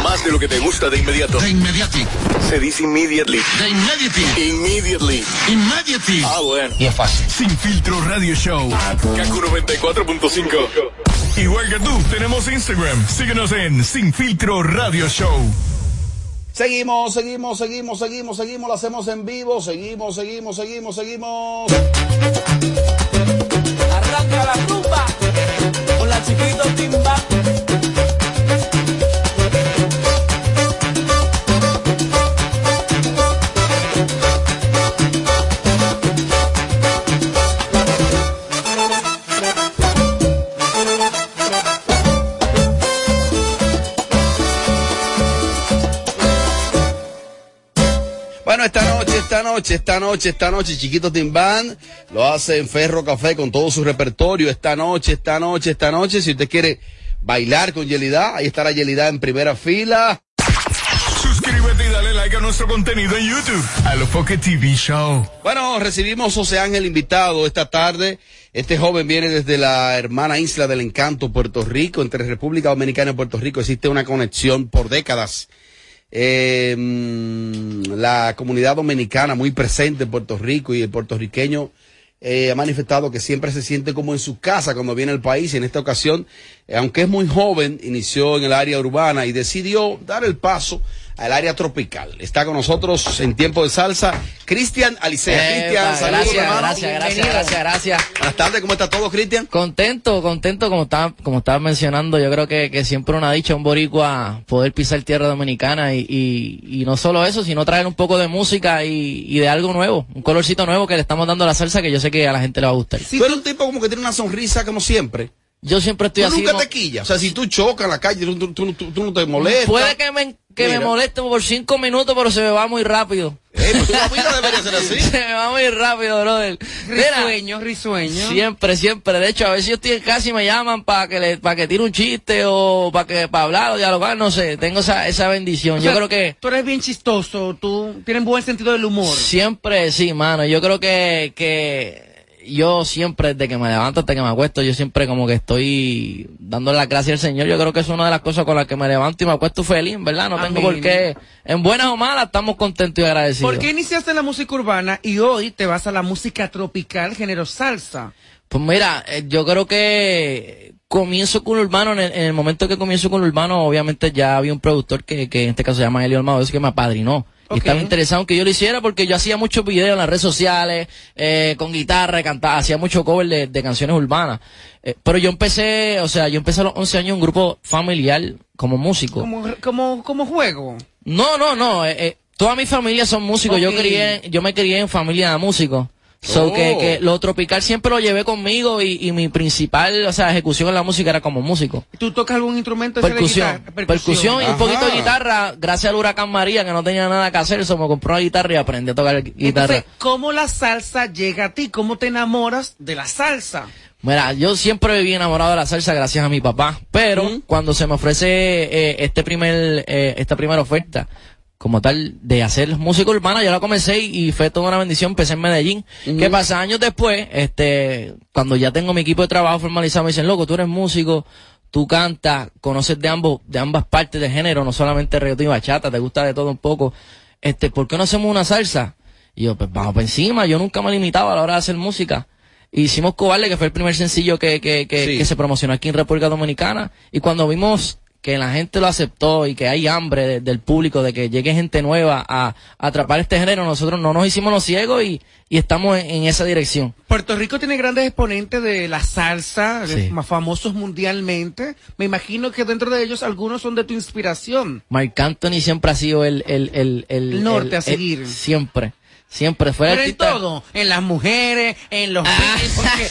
Speaker 23: más de lo que te gusta de inmediato. De inmediati. Se dice immediately. De immediately. Immediately. Immediately. Ah, bueno. Y es fácil. Sin filtro radio show. Kaku 94.5. Igual que tú, tenemos Instagram. Síguenos en Sin filtro radio show.
Speaker 1: Seguimos, seguimos, seguimos, seguimos, seguimos, lo hacemos en vivo, seguimos, seguimos, seguimos, seguimos.
Speaker 14: Arranca la rumba con la chiquito timba.
Speaker 1: Noche, esta noche, esta noche, Chiquito Timbán lo hace en Ferro Café con todo su repertorio. Esta noche, esta noche, esta noche, si usted quiere bailar con Yelida, ahí estará Yelida en primera fila.
Speaker 23: Suscríbete y dale like a nuestro contenido en YouTube. A lo Foque TV Show.
Speaker 1: Bueno, recibimos José Ángel invitado esta tarde. Este joven viene desde la hermana isla del encanto, Puerto Rico. Entre República Dominicana y Puerto Rico existe una conexión por décadas. Eh, la comunidad dominicana muy presente en Puerto Rico y el puertorriqueño eh, ha manifestado que siempre se siente como en su casa cuando viene al país y en esta ocasión, eh, aunque es muy joven, inició en el área urbana y decidió dar el paso al área tropical. Está con nosotros en tiempo de salsa Cristian Alicea. Cristian, saludos,
Speaker 24: gracias, gracias, gracias, gracias, gracias.
Speaker 1: Buenas tardes, ¿cómo está todo, Cristian?
Speaker 24: Contento, contento, como estaba, como estaba mencionando, yo creo que, que siempre una dicha un boricua poder pisar tierra dominicana y, y, y no solo eso, sino traer un poco de música y, y de algo nuevo, un colorcito nuevo que le estamos dando a la salsa que yo sé que a la gente le va a gustar.
Speaker 1: tú eres un tipo como que tiene una sonrisa como siempre.
Speaker 24: Yo siempre estoy
Speaker 1: tú
Speaker 24: así.
Speaker 1: nunca te quillas. O sea, si tú chocas en la calle, tú, tú- tú- no te molestas.
Speaker 24: Puede que me, que me moleste por cinco minutos, pero se me va muy rápido.
Speaker 1: Eh, pues la vida debería ser así.
Speaker 24: se me va muy rápido, brother. Mira,
Speaker 2: Risueño, risueño.
Speaker 24: Siempre, siempre. De hecho, a veces yo estoy en casa y me llaman para que le, para que tire un chiste o para que, para hablar o dialogar, no sé. Tengo esa, esa bendición.
Speaker 2: O
Speaker 24: yo
Speaker 2: sea,
Speaker 24: creo que
Speaker 2: Tú eres bien chistoso, tú tienes buen sentido del humor.
Speaker 24: siempre, sí, mano. Yo creo que, que yo siempre, desde que me levanto hasta que me acuesto, yo siempre como que estoy dándole las gracias al Señor. Yo creo que es una de las cosas con las que me levanto y me acuesto feliz, ¿verdad? No tengo por qué, en buenas o malas, estamos contentos y agradecidos.
Speaker 2: ¿Por qué iniciaste la música urbana y hoy te vas a la música tropical, género salsa?
Speaker 24: Pues mira, eh, yo creo que comienzo con Urbano, en el, en el momento que comienzo con Urbano, obviamente ya había un productor que, que en este caso se llama Elio Almado, que me apadrinó. Y
Speaker 2: Ok.
Speaker 24: estaba interesado en que yo lo hiciera porque yo hacía muchos videos en las redes sociales, eh, con guitarra, cantaba, hacía mucho cover de, de canciones urbanas. Eh, pero yo empecé, o sea, yo empecé a los 11 años en un grupo familiar como músico.
Speaker 2: Como, como, como juego.
Speaker 24: No, no, no. eh, eh, toda mi familia son músicos. Yo crié, yo me crié en familia de músicos. So
Speaker 2: Oh.
Speaker 24: que, que lo tropical siempre lo llevé conmigo y, y mi principal, o sea, ejecución en la música era como músico.
Speaker 2: ¿Tú tocas algún instrumento? de
Speaker 24: Percusión,
Speaker 2: guitarra?
Speaker 24: percusión, y un poquito de guitarra, gracias al huracán María que no tenía nada que hacer, eso me compró una guitarra y aprendí a tocar guitarra.
Speaker 2: Entonces, ¿cómo la salsa llega a ti? ¿Cómo te enamoras de la salsa?
Speaker 24: Mira, yo siempre viví enamorado de la salsa gracias a mi papá, pero cuando se me ofrece eh, este primer, eh, esta primera oferta, como tal, de hacer música urbana, yo la comencé y, fue toda una bendición, empecé en Medellín. ¿Qué pasa? Años después, este, cuando ya tengo mi equipo de trabajo formalizado, me dicen, loco, tú eres músico, tú cantas, conoces de ambos, de ambas partes de género, no solamente reggaetón y bachata, te gusta de todo un poco, este, ¿por qué no hacemos una salsa? Y yo, pues vamos por encima, yo nunca me he limitado a la hora de hacer música. Hicimos Cobarde, que fue el primer sencillo que, que, que,
Speaker 1: Sí.
Speaker 24: que se promocionó aquí en República Dominicana. Y cuando vimos que la gente lo aceptó y que hay hambre de- del público de que llegue gente nueva a, a atrapar este género, nosotros no nos hicimos los ciegos y, y estamos en, en esa dirección.
Speaker 2: Puerto Rico tiene grandes exponentes de la salsa,
Speaker 24: Sí.
Speaker 2: más famosos mundialmente. Me imagino que dentro de ellos algunos son de tu inspiración.
Speaker 24: Marc Anthony siempre ha sido el, el, el, el,
Speaker 2: El norte a seguir.
Speaker 24: siempre, siempre fue el
Speaker 2: Pero en todo, en las mujeres, en los porque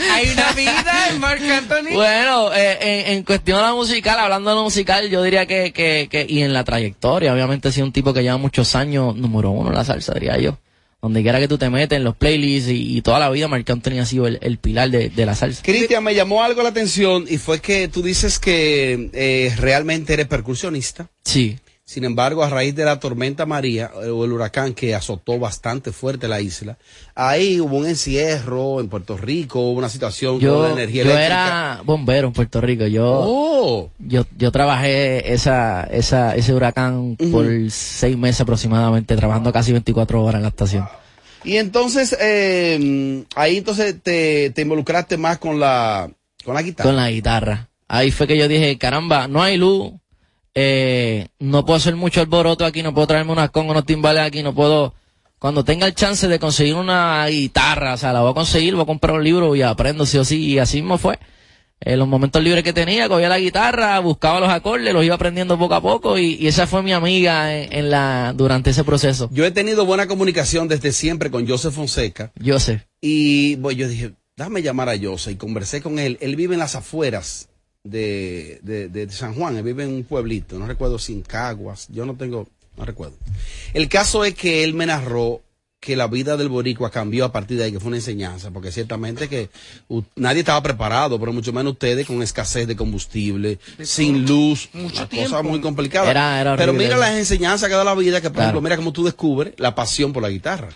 Speaker 2: hay una vida en Marc Anthony.
Speaker 24: Bueno, eh, en, en cuestión de la musical, hablando de lo musical, yo diría que, que, que, y en la trayectoria, obviamente ha sido un tipo que lleva muchos años, número uno en la salsa, diría yo. Donde quiera que tú te metes, en los playlists y, y toda la vida, Marc Anthony ha sido el, el pilar de, de la salsa.
Speaker 1: Cristian, me llamó algo la atención y fue que tú dices que eh, realmente eres percusionista.
Speaker 24: Sí.
Speaker 1: Sin embargo, a raíz de la tormenta María eh, o el huracán que azotó bastante fuerte la isla, ahí hubo un encierro en Puerto Rico, hubo una situación
Speaker 24: Yo,
Speaker 1: con la energía
Speaker 24: yo
Speaker 1: eléctrica.
Speaker 24: era bombero en Puerto Rico. Yo,
Speaker 1: Oh.
Speaker 24: yo, yo trabajé esa, esa, ese huracán por seis meses aproximadamente, trabajando casi 24 horas en la estación.
Speaker 1: Y entonces, eh, ahí entonces te, te involucraste más con la, con la guitarra.
Speaker 24: Con la guitarra. Ahí fue que yo dije, caramba, no hay luz, eh, no puedo hacer mucho alboroto aquí, no puedo traerme unas congas, unos timbales aquí, no puedo... Cuando tenga el chance de conseguir una guitarra, o sea, la voy a conseguir, voy a comprar un libro y aprendo sí o sí, y así mismo fue. En los momentos libres que tenía, cogía la guitarra, buscaba los acordes, los iba aprendiendo poco a poco y, y esa fue mi amiga en, en la durante ese proceso.
Speaker 1: Yo he tenido buena comunicación desde siempre con Joseph Fonseca.
Speaker 24: Sé.
Speaker 1: Y bueno, yo dije, déjame llamar a Joseph y conversé con él. Él vive en las afueras de, de, de San Juan, él vive en un pueblito, no recuerdo si en Caguas, yo no tengo, no recuerdo. El caso es que él me narró que la vida del boricua cambió a partir de ahí, que fue una enseñanza, porque ciertamente que nadie estaba preparado, pero mucho menos ustedes con escasez de combustible, sin luz,
Speaker 2: Mucho
Speaker 1: una
Speaker 2: tiempo.
Speaker 1: cosa muy complicada.
Speaker 24: Era- era
Speaker 1: pero mira las enseñanzas que da la vida, que por
Speaker 24: Claro.
Speaker 1: ejemplo, mira cómo tú descubres la pasión por la guitarra.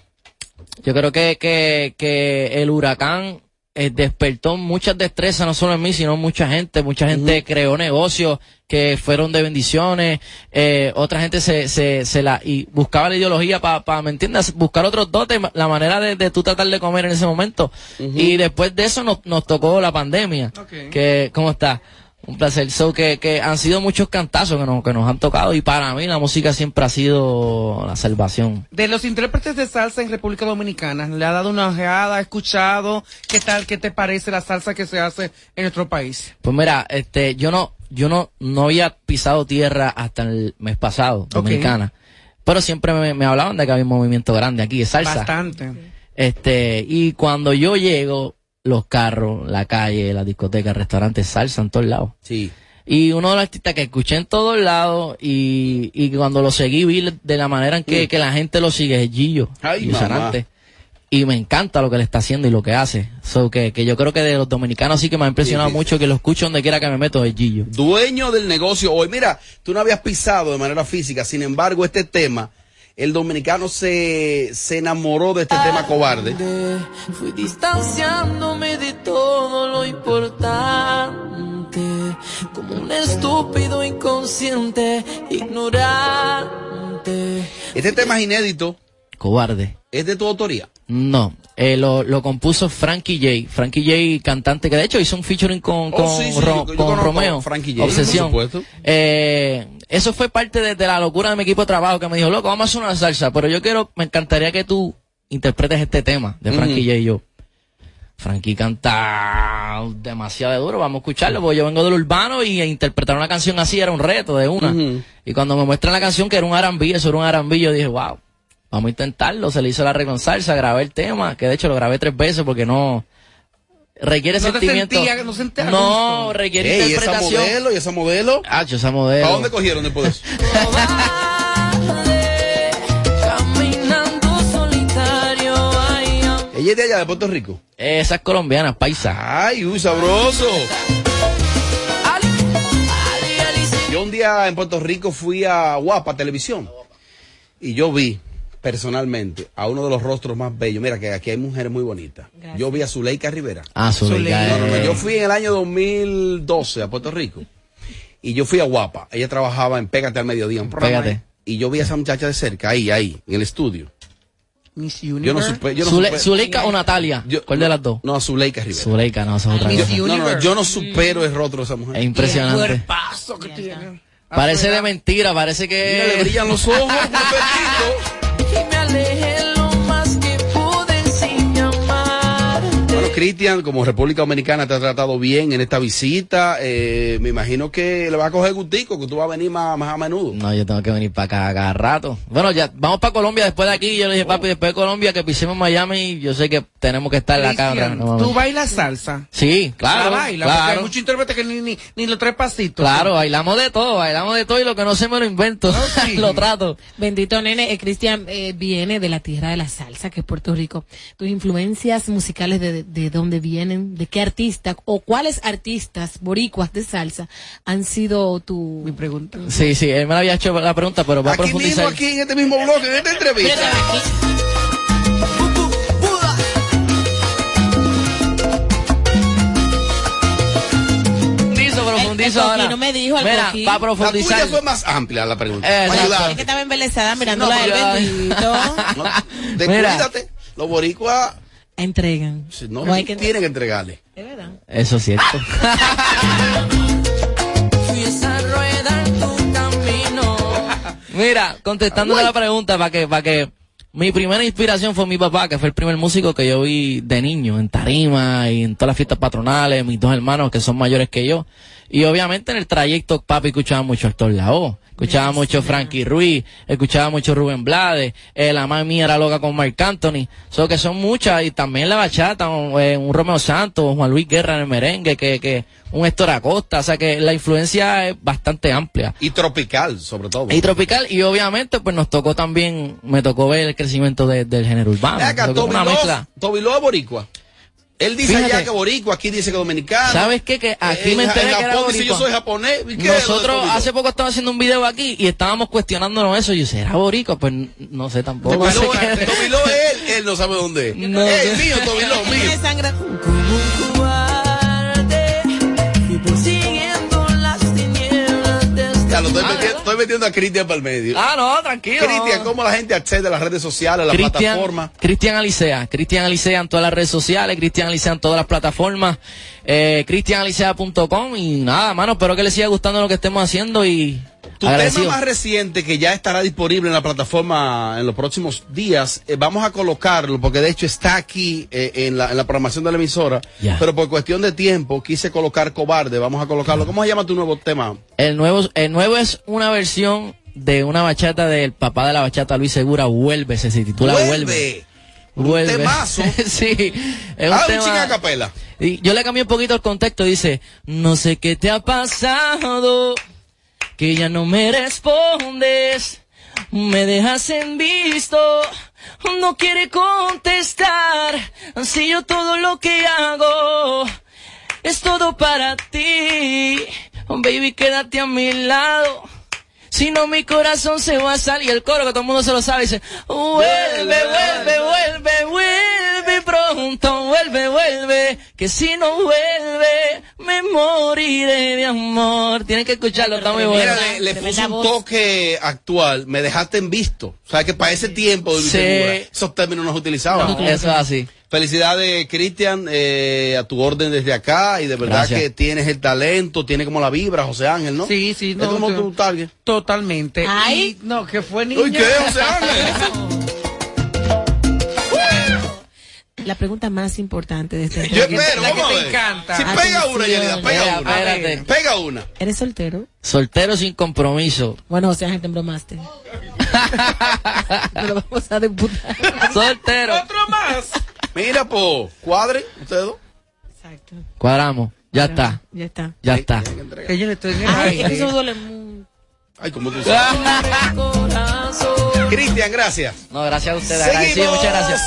Speaker 24: Yo creo que, que, que el huracán eh, despertó muchas destrezas, no solo en mí, sino en mucha gente. Mucha gente creó negocios que fueron de bendiciones. Eh, otra gente se, se, se la, y buscaba la ideología para, ¿me entiendes? Buscar otros dotes, la manera de, de tú tratar de comer en ese momento. Y después de eso nos, nos tocó la pandemia. Que, ¿cómo está? Un placer. So que, que han sido muchos cantazos que nos, que nos han tocado y para mí la música siempre ha sido la salvación.
Speaker 2: De los intérpretes de salsa en República Dominicana, ¿le ha dado una ojeada, ha escuchado? ¿Qué tal, qué te parece la salsa que se hace en nuestro país?
Speaker 24: Pues mira, este, yo no, yo no, no había pisado tierra hasta el mes pasado, dominicana. Pero siempre me, me hablaban de que había un movimiento grande aquí de salsa.
Speaker 2: Bastante.
Speaker 24: Este, y cuando yo llego, los carros, la calle, la discoteca, el restaurante, salsa en todos lados.
Speaker 1: Sí.
Speaker 24: Y uno de los artistas que escuché en todos lados y, y cuando lo seguí vi de la manera en que, que la gente lo sigue es Gillo.
Speaker 1: Ay.
Speaker 24: Y me encanta lo que le está haciendo y lo que hace. So que, que yo creo que de los dominicanos sí que me ha impresionado
Speaker 1: Sí, sí.
Speaker 24: mucho que lo escucho donde quiera que me meto es Gillo.
Speaker 1: Dueño del negocio hoy. Mira, tú no habías pisado de manera física, sin embargo, este tema, el dominicano se, se enamoró de este tema cobarde.
Speaker 14: Fui distanciándome de todo lo importante, como un estúpido inconsciente, ignorante.
Speaker 1: Este tema es inédito,
Speaker 24: Cobarde.
Speaker 1: es de tu autoría.
Speaker 24: No, eh, lo, lo compuso Frankie J. Frankie J, cantante que de hecho hizo un featuring con,
Speaker 1: Oh,
Speaker 24: con,
Speaker 1: sí, sí,
Speaker 24: Ro-
Speaker 1: yo- yo
Speaker 24: con Romeo.
Speaker 1: Frankie J,
Speaker 24: Obsesión.
Speaker 1: por supuesto.
Speaker 24: Eh, eso fue parte de, de la locura de mi equipo de trabajo que me dijo, loco, vamos a hacer una salsa, pero yo quiero, me encantaría que tú interpretes este tema de Frankie y yo. Frankie canta demasiado duro, vamos a escucharlo, porque yo vengo del urbano y interpretar una canción así era un reto de una. Y cuando me muestran la canción que era un R&B, eso era un R&B, yo dije, wow, vamos a intentarlo. Se le hizo la arreglo en salsa, grabé el tema, que de hecho lo grabé tres veces porque no requiere
Speaker 2: No te
Speaker 24: sentimiento.
Speaker 2: sentía- no sentía
Speaker 24: no,
Speaker 2: gusto.
Speaker 24: requiere
Speaker 1: Ey, esa
Speaker 24: interpretación.
Speaker 1: modelo y esa modelo.
Speaker 24: Ah, yo esa modelo.
Speaker 1: ¿A dónde cogieron después de eso? Ella es de allá, de Puerto Rico.
Speaker 24: Esas colombianas, paisa.
Speaker 1: Ay, uy, sabroso. Yo un día en Puerto Rico fui a Guapa Televisión y yo vi personalmente a uno de los rostros más bellos. Mira que aquí hay mujeres muy bonitas. Yo vi a Zuleika Rivera.
Speaker 24: Ah, Zuleika,
Speaker 1: No, no, no. Yo fui en el año 2012 a Puerto Rico y yo fui a Guapa. Ella trabajaba en Pégate al Mediodía, un programa.
Speaker 24: Pégate.
Speaker 1: Y yo vi a esa muchacha de cerca, ahí, ahí, en el estudio.
Speaker 2: Miss
Speaker 1: Yo no
Speaker 2: Universe.
Speaker 1: supe, yo no
Speaker 24: Zule-
Speaker 1: supe-
Speaker 24: Zuleika o Natalia. ¿Cuál de las dos?
Speaker 1: No, a Zuleika Rivera.
Speaker 24: Zuleika, no, esa es otra
Speaker 2: Miss
Speaker 24: cosa.
Speaker 1: No, no, yo no supero el rostro de esa mujer.
Speaker 24: Es impresionante.
Speaker 2: Cuerpazo que tiene.
Speaker 24: Parece de mentira, parece
Speaker 1: Mira, le
Speaker 24: que...
Speaker 1: brillan los ojos, un apetito. Cristian, como República Dominicana te ha tratado bien en esta visita, eh, me imagino que le va a coger gustico, que tú vas a venir más, más a menudo.
Speaker 24: No, yo tengo que venir para acá cada rato. Bueno, ya, vamos para Colombia después de aquí. Yo le dije, papi, después de Colombia que pisemos Miami, yo sé que tenemos que estar en la cámara.
Speaker 2: Cristian, ¿Tú bailas salsa?
Speaker 24: Sí, claro.
Speaker 2: La baila, porque hay
Speaker 24: claro.
Speaker 2: muchos intérpretes que ni, ni, ni los tres pasitos.
Speaker 24: Claro, bailamos de todo, bailamos de todo y lo que no sé me lo invento, lo trato.
Speaker 4: Bendito nene, eh, Cristian eh, viene de la tierra de la salsa, que es Puerto Rico. Tus influencias musicales de, de dónde vienen, de qué artista o cuáles artistas boricuas de salsa han sido tu...
Speaker 2: Mi pregunta.
Speaker 24: Sí, sí, él me había hecho la pregunta, pero va a
Speaker 1: Aquí mismo,
Speaker 24: profundizar.
Speaker 1: aquí en este mismo bloque, en esta entrevista.
Speaker 24: Ahora.
Speaker 4: no me dijo, el
Speaker 24: Mira, para
Speaker 1: La tuya
Speaker 24: profundizar.
Speaker 1: fue más amplia la pregunta.
Speaker 24: Eh.
Speaker 4: Es que estaba embelesada mirando
Speaker 1: no,
Speaker 4: a él,
Speaker 1: pero-
Speaker 4: bendito.
Speaker 1: No, de
Speaker 24: Mira.
Speaker 1: cuídate. Los boricuas
Speaker 4: Entregan.
Speaker 1: no,
Speaker 4: No hay que-
Speaker 1: tienen que entregarle.
Speaker 4: Es verdad.
Speaker 24: Eso es cierto. Mira, contestándole la pregunta para que, para que mi primera inspiración fue mi papá, que fue el primer músico que yo vi de niño, en tarima y en todas las fiestas patronales, mis dos hermanos que son mayores que yo. Y obviamente en el trayecto papi escuchaba mucho Héctor Lavoe, escuchaba mucho Frankie Ruiz, escuchaba mucho Rubén Blades, eh, la mamá mía era loca con Marc Anthony, so que son muchas, y también la bachata, un, eh, un Romeo Santos, un Juan Luis Guerra en el merengue, que, que un Héctor Acosta, o sea que la influencia es bastante amplia.
Speaker 1: Y tropical, sobre todo.
Speaker 24: Y tropical, y obviamente pues nos tocó también, me tocó ver el crecimiento de- del género urbano.
Speaker 1: Acá, Toby
Speaker 24: una
Speaker 1: Love,
Speaker 24: mezcla.
Speaker 1: Toby Love boricua. Él dice
Speaker 24: Fíjate.
Speaker 1: allá que boricua, aquí dice que dominicano.
Speaker 24: ¿Sabes qué? Que aquí
Speaker 1: En-
Speaker 24: me enteré
Speaker 1: en
Speaker 24: que era
Speaker 1: dice yo soy japonés. ¿Y qué es lo de
Speaker 24: Nosotros hace poco estábamos haciendo un video aquí y estábamos cuestionándonos eso. Y yo, ¿será boricua? Pues no sé tampoco.
Speaker 1: Él, él no sabe dónde es.
Speaker 24: No
Speaker 1: es
Speaker 24: sé.
Speaker 1: mío.
Speaker 4: Tiene sangre.
Speaker 1: Ya explicarlo. Estoy, metiendo, estoy metiendo a Cristian para el medio.
Speaker 24: Ah, no, tranquilo.
Speaker 1: Cristian, ¿cómo la gente accede a las redes sociales, a las plataformas?
Speaker 24: Cristian Alicea, Cristian Alicea en todas las redes sociales, Cristian Alicea en todas las plataformas, eh, cristianalicea.com y nada, mano, espero que les siga gustando lo que estemos haciendo y
Speaker 1: Tu
Speaker 24: agradecido.
Speaker 1: tema más reciente que ya estará disponible en la plataforma en los próximos días, eh, vamos a colocarlo porque de hecho está aquí eh, en, la, en la programación de la emisora, pero por cuestión de tiempo quise colocar Cobarde, vamos a colocarlo. ¿Cómo se llama tu nuevo tema?
Speaker 24: El nuevo, el nuevo es una versión de una bachata del papá de la bachata, Luis Segura, Vuelve, se titula Vuelve. Vuelve.
Speaker 1: temazo.
Speaker 24: sí. Es un
Speaker 1: Ah, un
Speaker 24: tema-
Speaker 1: capela.
Speaker 24: Y yo le cambié un poquito el contexto, dice, no sé qué te ha pasado, que ya no me respondes, me dejas en visto, no quiere contestar, si yo todo lo que hago es todo para ti, baby quédate a mi lado. Si no, mi corazón se va a salir. El coro que todo el mundo se lo sabe dice: Vuelve, vuelve, vuelve, vuelve pronto, vuelve, vuelve. Que si no vuelve, me moriré de amor. Tienen que escucharlo, está muy bueno.
Speaker 1: Mira, le, le puse un toque actual, me dejaste en visto. O sea que para ese tiempo
Speaker 24: Sí.
Speaker 1: Segura, esos términos no se utilizaban.
Speaker 24: No, eso es así.
Speaker 1: Felicidades, Cristian, eh, a tu orden desde acá y de verdad
Speaker 2: Gracias.
Speaker 1: que tienes el talento, tienes como la vibra, José Ángel, ¿no?
Speaker 2: Sí, sí, no.
Speaker 1: Es como tu target.
Speaker 2: Totalmente.
Speaker 1: Ay.
Speaker 2: Y- no, que fue niña.
Speaker 1: Uy, ¿qué, José
Speaker 4: La pregunta más importante de este
Speaker 1: Yo espero,
Speaker 2: la que
Speaker 1: vamos a
Speaker 2: te
Speaker 1: ver.
Speaker 2: encanta.
Speaker 1: Si pega una, Yelida, pega
Speaker 24: Mira,
Speaker 1: una.
Speaker 24: espérate.
Speaker 1: Pega una.
Speaker 4: ¿Eres soltero?
Speaker 24: Soltero sin compromiso.
Speaker 4: Bueno, o sea, gente embromaste. Pero vamos a disputar.
Speaker 24: Soltero.
Speaker 2: Otro más.
Speaker 1: Mira, po, cuadre, ustedes dos.
Speaker 4: Exacto.
Speaker 24: Cuadramos. Ya está.
Speaker 4: Ya está.
Speaker 24: Ya está.
Speaker 2: Que yo le estoy
Speaker 4: Ay, eso duele mucho.
Speaker 1: Ay, como tú sabes. Cristian, gracias.
Speaker 24: No, gracias a ustedes. Agradecido, muchas gracias.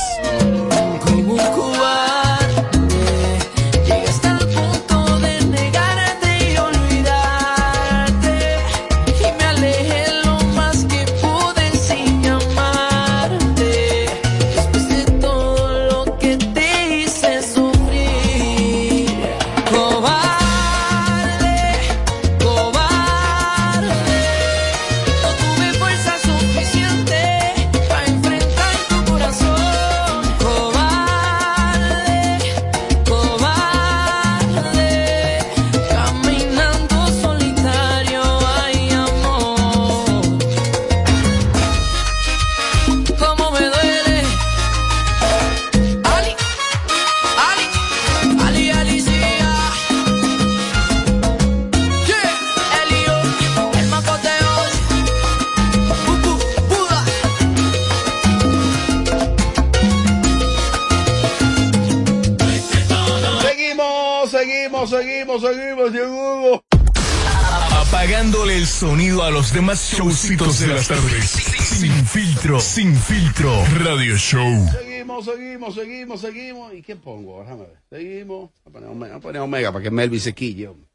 Speaker 16: Sonido a los demás showcitos de las tardes. Sin filtro, sin filtro. Radio Show.
Speaker 1: Seguimos, seguimos, seguimos, seguimos. ¿Y qué pongo? Déjame ver. Seguimos. Voy a poner Omega, voy a poner Omega para que Melvin se quille. hombre.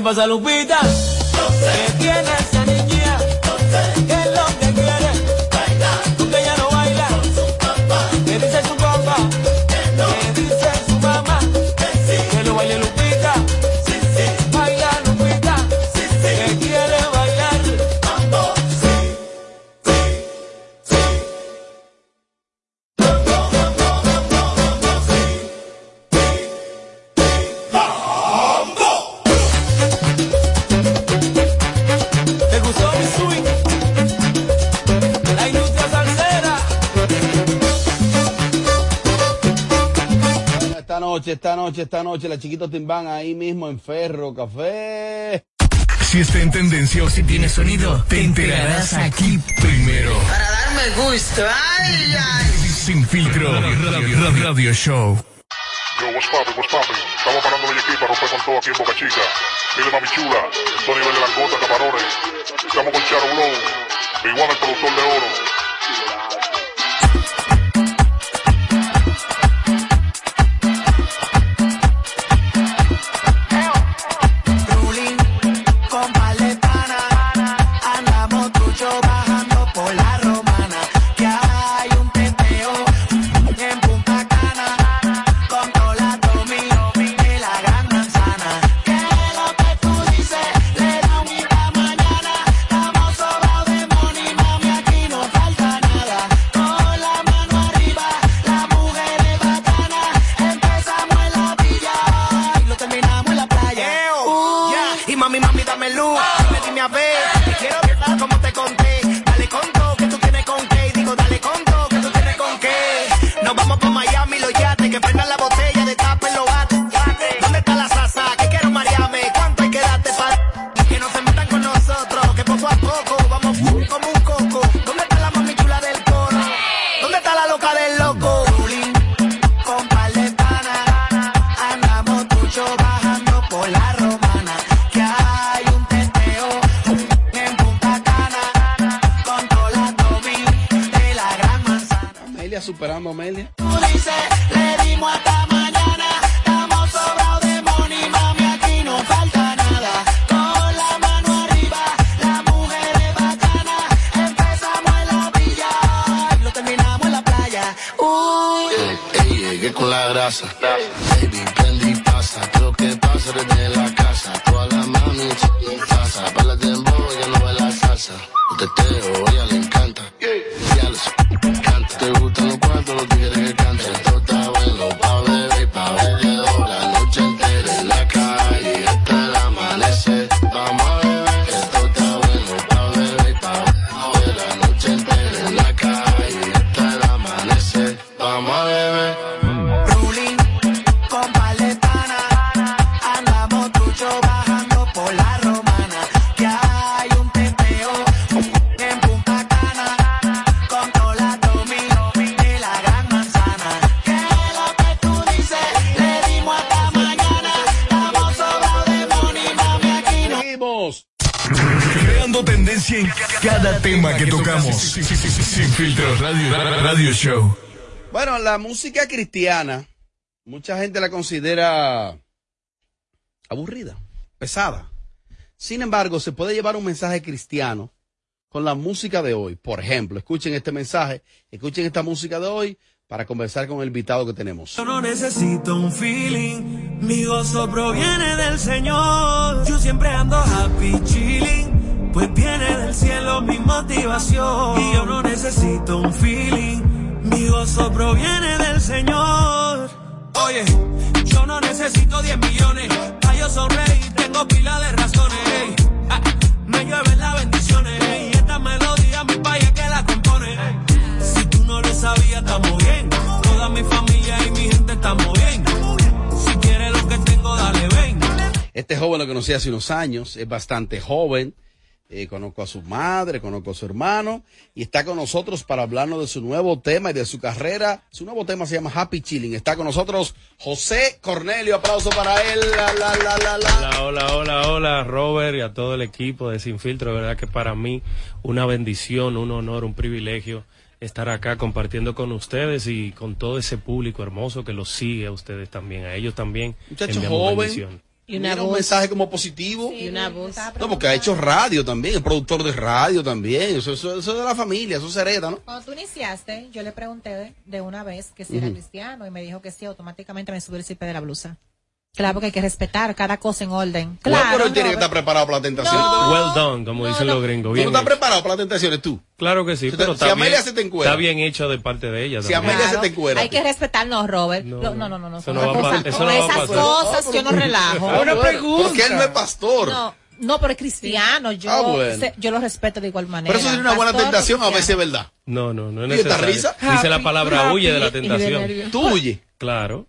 Speaker 1: pasa, Lupita?
Speaker 25: noche, la chiquito Timbán ahí mismo en Ferro Café.
Speaker 17: Si está en tendencia o si tiene sonido, te enterarás aquí primero.
Speaker 26: Para darme gusto. Ay, ay.
Speaker 17: Sin filtro, radio, radio, radio, show.
Speaker 27: Yo, what's poppin', what's poppin'? Estamos parando de aquí para romper con todo aquí en Boca Chica. Mire, mami chula, Tony Vélez Langota, Camarones. Estamos con Charo Blow, igual el productor de oro.
Speaker 14: Mami,
Speaker 28: mami, dame luz. Dime, dime a ver. Te quiero como
Speaker 29: te
Speaker 25: conté. música cristiana, mucha gente la considera aburrida, pesada. Sin embargo, se puede llevar un mensaje cristiano con la música de hoy. Por ejemplo, escuchen este mensaje, escuchen esta música de hoy para conversar con el invitado que tenemos.
Speaker 14: Yo no necesito un feeling, mi gozo proviene del Señor. Yo siempre ando happy chilling, pues viene del cielo mi motivación. Y yo no necesito un feeling. Mi gozo proviene del Señor. Oye, yo no necesito 10 millones. Pa' yo sonreír, tengo pila de razones. Ey. Ah, me llueven las bendiciones. Ey. Y esta melodía, mi país que la compone. Si tú no lo sabías, estamos bien. Toda mi familia y mi gente estamos bien. Si quieres lo que tengo, dale, ven.
Speaker 1: Este joven lo conocí hace unos años, es bastante joven eh, conozco a su madre, conozco a su hermano y está con nosotros para hablarnos de su nuevo tema y de su carrera. Su nuevo tema se llama Happy Chilling. Está con nosotros José Cornelio. Aplauso para él. La, la, la, la, la.
Speaker 30: Hola, hola, hola, hola, Robert y a todo el equipo de Sin Filtro. De verdad que para mí una bendición, un honor, un privilegio estar acá compartiendo con ustedes y con todo ese público hermoso que los sigue a ustedes también. A ellos también.
Speaker 1: Muchacho joven.
Speaker 30: bendición.
Speaker 4: Y una
Speaker 1: Mira un
Speaker 4: voz.
Speaker 1: mensaje como positivo.
Speaker 4: Y una voz.
Speaker 1: No, porque ha hecho radio también, es productor de radio también. Eso, eso, eso es de la familia, eso se hereda, ¿no?
Speaker 6: Cuando tú iniciaste, yo le pregunté de, de una vez que si era cristiano y me dijo que sí, automáticamente me subió el zipe de la blusa. Claro, porque hay que respetar cada cosa en orden. Claro,
Speaker 1: pero él tiene que estar preparado para las tentaciones.
Speaker 30: Well done, como dicen los gringos.
Speaker 1: ¿Tú
Speaker 30: Bien
Speaker 1: no estás preparado para las tentaciones tú?
Speaker 30: Claro que sí,
Speaker 1: Si
Speaker 30: pero
Speaker 1: te- si
Speaker 30: está,
Speaker 1: Amelia
Speaker 30: bien,
Speaker 1: se te encuera.
Speaker 30: está bien hecho de parte de ella.
Speaker 1: Si
Speaker 30: también.
Speaker 1: Amelia se te encuera.
Speaker 6: Hay que respetarnos, Robert.
Speaker 30: No,
Speaker 6: No, no, no, no. no,
Speaker 30: Eso va a eso
Speaker 6: con
Speaker 30: a
Speaker 6: esas
Speaker 30: pasar.
Speaker 6: cosas yo no relajo.
Speaker 1: Ah, bueno, Porque él no es pastor.
Speaker 6: No, no, pero es cristiano. Yo,
Speaker 1: Ah, bueno.
Speaker 6: yo lo respeto de igual manera.
Speaker 1: Pero eso sería una buena
Speaker 6: Pastor,
Speaker 1: tentación, a
Speaker 6: cristiano.
Speaker 1: veces es verdad.
Speaker 30: No, no, no es
Speaker 1: ¿Y esta
Speaker 30: necesario.
Speaker 1: risa?
Speaker 30: Dice la
Speaker 1: Happy,
Speaker 30: palabra huye de la
Speaker 1: de
Speaker 30: tentación.
Speaker 1: Tú huye.
Speaker 30: Claro.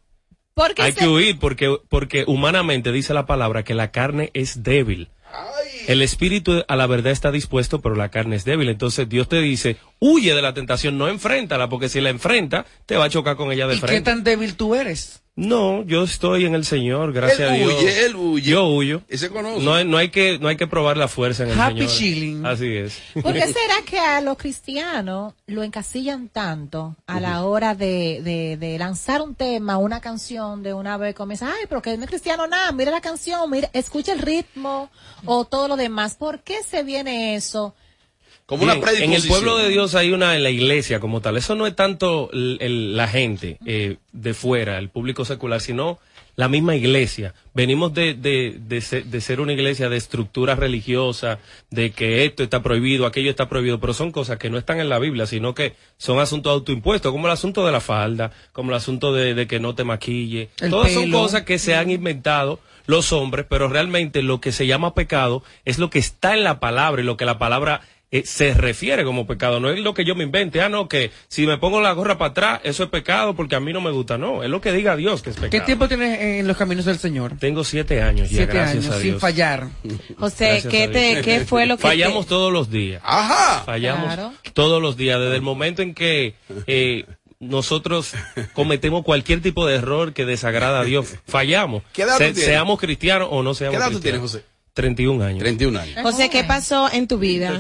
Speaker 6: Porque
Speaker 30: Hay
Speaker 6: se-
Speaker 30: que huir porque, porque humanamente dice la palabra que la carne es débil. El espíritu a la verdad está dispuesto, pero la carne es débil. Entonces Dios te dice, huye de la tentación, no enfréntala, porque si la enfrenta, te va a chocar con ella de
Speaker 2: ¿Y qué
Speaker 30: frente.
Speaker 2: tan débil tú eres?
Speaker 30: No, yo estoy en el Señor, gracias
Speaker 1: Él
Speaker 30: a Dios.
Speaker 1: huye, él huye.
Speaker 30: Yo huyo.
Speaker 1: Y se conoce.
Speaker 30: No, hay- no hay que, no hay que probar la fuerza en el
Speaker 2: Happy
Speaker 30: Señor.
Speaker 2: chilling.
Speaker 30: Así es.
Speaker 6: ¿Por qué será que a los cristianos lo encasillan tanto a la hora de, de, de lanzar un tema, una canción, de una vez comienza, ay, pero que no es cristiano nada, mira la canción, mira, escucha el ritmo o todo lo demás? ¿Por qué se viene eso?
Speaker 1: Como una predisposición.
Speaker 30: En el pueblo de Dios hay una en la iglesia como tal. Eso no es tanto el- el- la gente eh, de fuera, el público secular, sino la misma iglesia. Venimos de, de, de, ser, de ser una iglesia de estructura religiosa, de que esto está prohibido, aquello está prohibido, pero son cosas que no están en la Biblia, sino que son asuntos autoimpuestos, como el asunto de la falda, como el asunto de, de que no te maquille.
Speaker 2: El
Speaker 30: Todas son cosas que se han inventado los hombres, pero realmente lo que se llama pecado es lo que está en la palabra y lo que la palabra eh, se refiere como pecado. No es lo que yo me invente. Ah, no, que si me pongo la gorra para atrás, eso es pecado porque a mí no me gusta. No, es lo que diga Dios que es pecado.
Speaker 2: ¿Qué tiempo tienes en los caminos del Señor?
Speaker 30: Tengo siete años ya,
Speaker 2: Siete
Speaker 30: gracias
Speaker 2: años,
Speaker 30: a
Speaker 2: sin fallar.
Speaker 6: José, ¿qué, te. ¿qué fue lo que
Speaker 30: Fallamos
Speaker 6: te-
Speaker 30: todos los días.
Speaker 1: Ajá.
Speaker 30: Fallamos
Speaker 6: Claro.
Speaker 30: todos los días, desde el momento en que eh, nosotros cometemos cualquier tipo de error que desagrada a Dios. Fallamos.
Speaker 1: ¿Qué edad tú tienes?
Speaker 30: Seamos cristianos o no seamos
Speaker 1: ¿Qué edad tú tienes,
Speaker 30: cristianos.
Speaker 1: José?
Speaker 30: 31 años.
Speaker 1: 31 años.
Speaker 31: José, ¿qué pasó en tu vida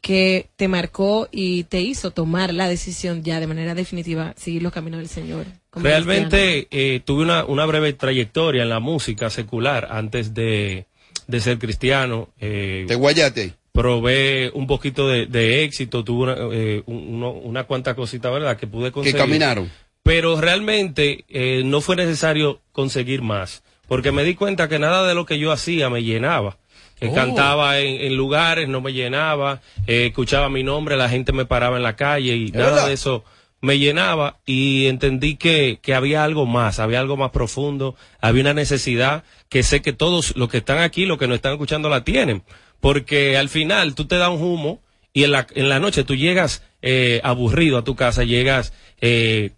Speaker 31: que te marcó y te hizo tomar la decisión ya de manera definitiva seguir los caminos del Señor?
Speaker 30: Realmente eh, tuve una, una breve trayectoria en la música secular antes de, de ser cristiano. Eh,
Speaker 1: Te guayate
Speaker 30: probé un poquito de, de éxito, tuve una, eh, un- uno- una cuanta cosita, ¿verdad?, que pude
Speaker 1: Que
Speaker 30: conseguir.
Speaker 1: caminaron.
Speaker 30: Pero realmente eh, no fue necesario conseguir más, porque me di cuenta que nada de lo que yo hacía me llenaba. Que
Speaker 1: Oh.
Speaker 30: cantaba en, en lugares, no me llenaba, eh, escuchaba mi nombre, la gente me paraba en la calle y nada
Speaker 1: verdad?
Speaker 30: de eso me llenaba y entendí que, que había algo más, había algo más profundo, había una necesidad que sé que todos los que están aquí, los que nos están escuchando la tienen, porque al final tú te das un humo y en la, en la noche tú llegas eh, aburrido a tu casa, llegas eh,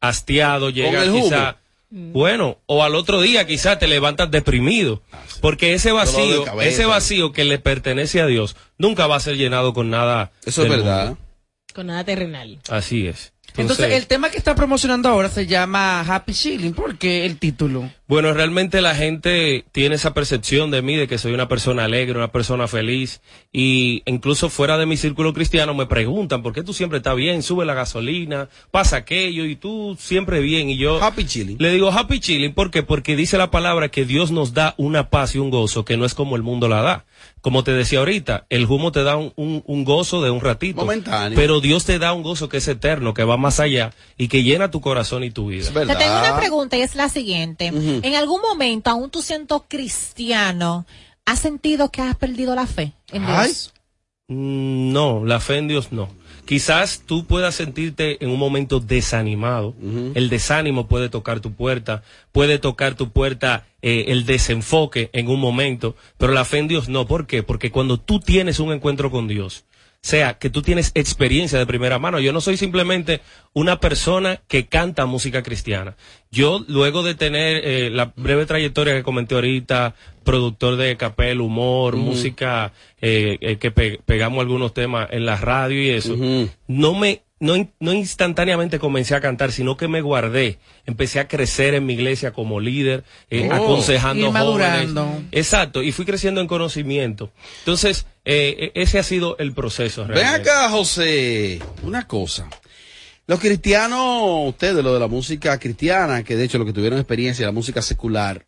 Speaker 30: hastiado, llegas quizá, bueno, o al otro día quizá te levantas deprimido, porque ese vacío,
Speaker 1: cabeza.
Speaker 30: ese vacío que le pertenece a Dios, nunca va a ser llenado con nada.
Speaker 1: Eso es verdad.
Speaker 30: mundo.
Speaker 31: Con nada terrenal.
Speaker 30: Así es.
Speaker 2: Entonces, el tema que está promocionando ahora se llama Happy Chilling. ¿Por qué el título?
Speaker 30: Bueno, realmente la gente tiene esa percepción de mí, de que soy una persona alegre, una persona feliz, y incluso fuera de mi círculo cristiano me preguntan, ¿por qué tú siempre estás bien? Sube la gasolina, pasa aquello, y tú siempre bien, y yo...
Speaker 1: Happy chilling.
Speaker 30: Le digo happy chilling, ¿por qué? Porque dice la palabra que Dios nos da una paz y un gozo que no es como el mundo la da. Como te decía ahorita, el humo te da un, un- un gozo de un ratito.
Speaker 1: Momentáneo.
Speaker 30: Pero Dios te da un gozo que es eterno, que va más allá y que llena tu corazón y tu vida.
Speaker 6: Te tengo una pregunta y es la siguiente. En algún momento, aún tú siendo cristiano, ¿has sentido que has perdido la fe en Dios?
Speaker 30: Mm, No, la fe en Dios no. quizás tú puedas sentirte en un momento desanimado. El desánimo puede tocar tu puerta, puede tocar tu puerta eh, el desenfoque en un momento, pero la fe en Dios no. ¿Por qué? Porque cuando tú tienes un encuentro con Dios, sea que tú tienes experiencia de primera mano. Yo no soy simplemente una persona que canta música cristiana. Yo, luego de tener eh, la breve trayectoria que comenté ahorita, productor de capel, humor, música, eh, eh, que pe- pegamos algunos temas en la radio y eso, no me, no, no instantáneamente comencé a cantar, sino que me guardé. Empecé a crecer en mi iglesia como líder, eh,
Speaker 2: Oh.
Speaker 30: aconsejando jóvenes.
Speaker 2: madurando.
Speaker 30: Exacto, y fui creciendo en conocimiento. Entonces, eh, e- ese ha sido el proceso.
Speaker 1: Ven
Speaker 30: realmente.
Speaker 1: acá, José, una cosa. Los cristianos, ustedes, lo de la música cristiana, que de hecho lo que tuvieron experiencia de la música secular,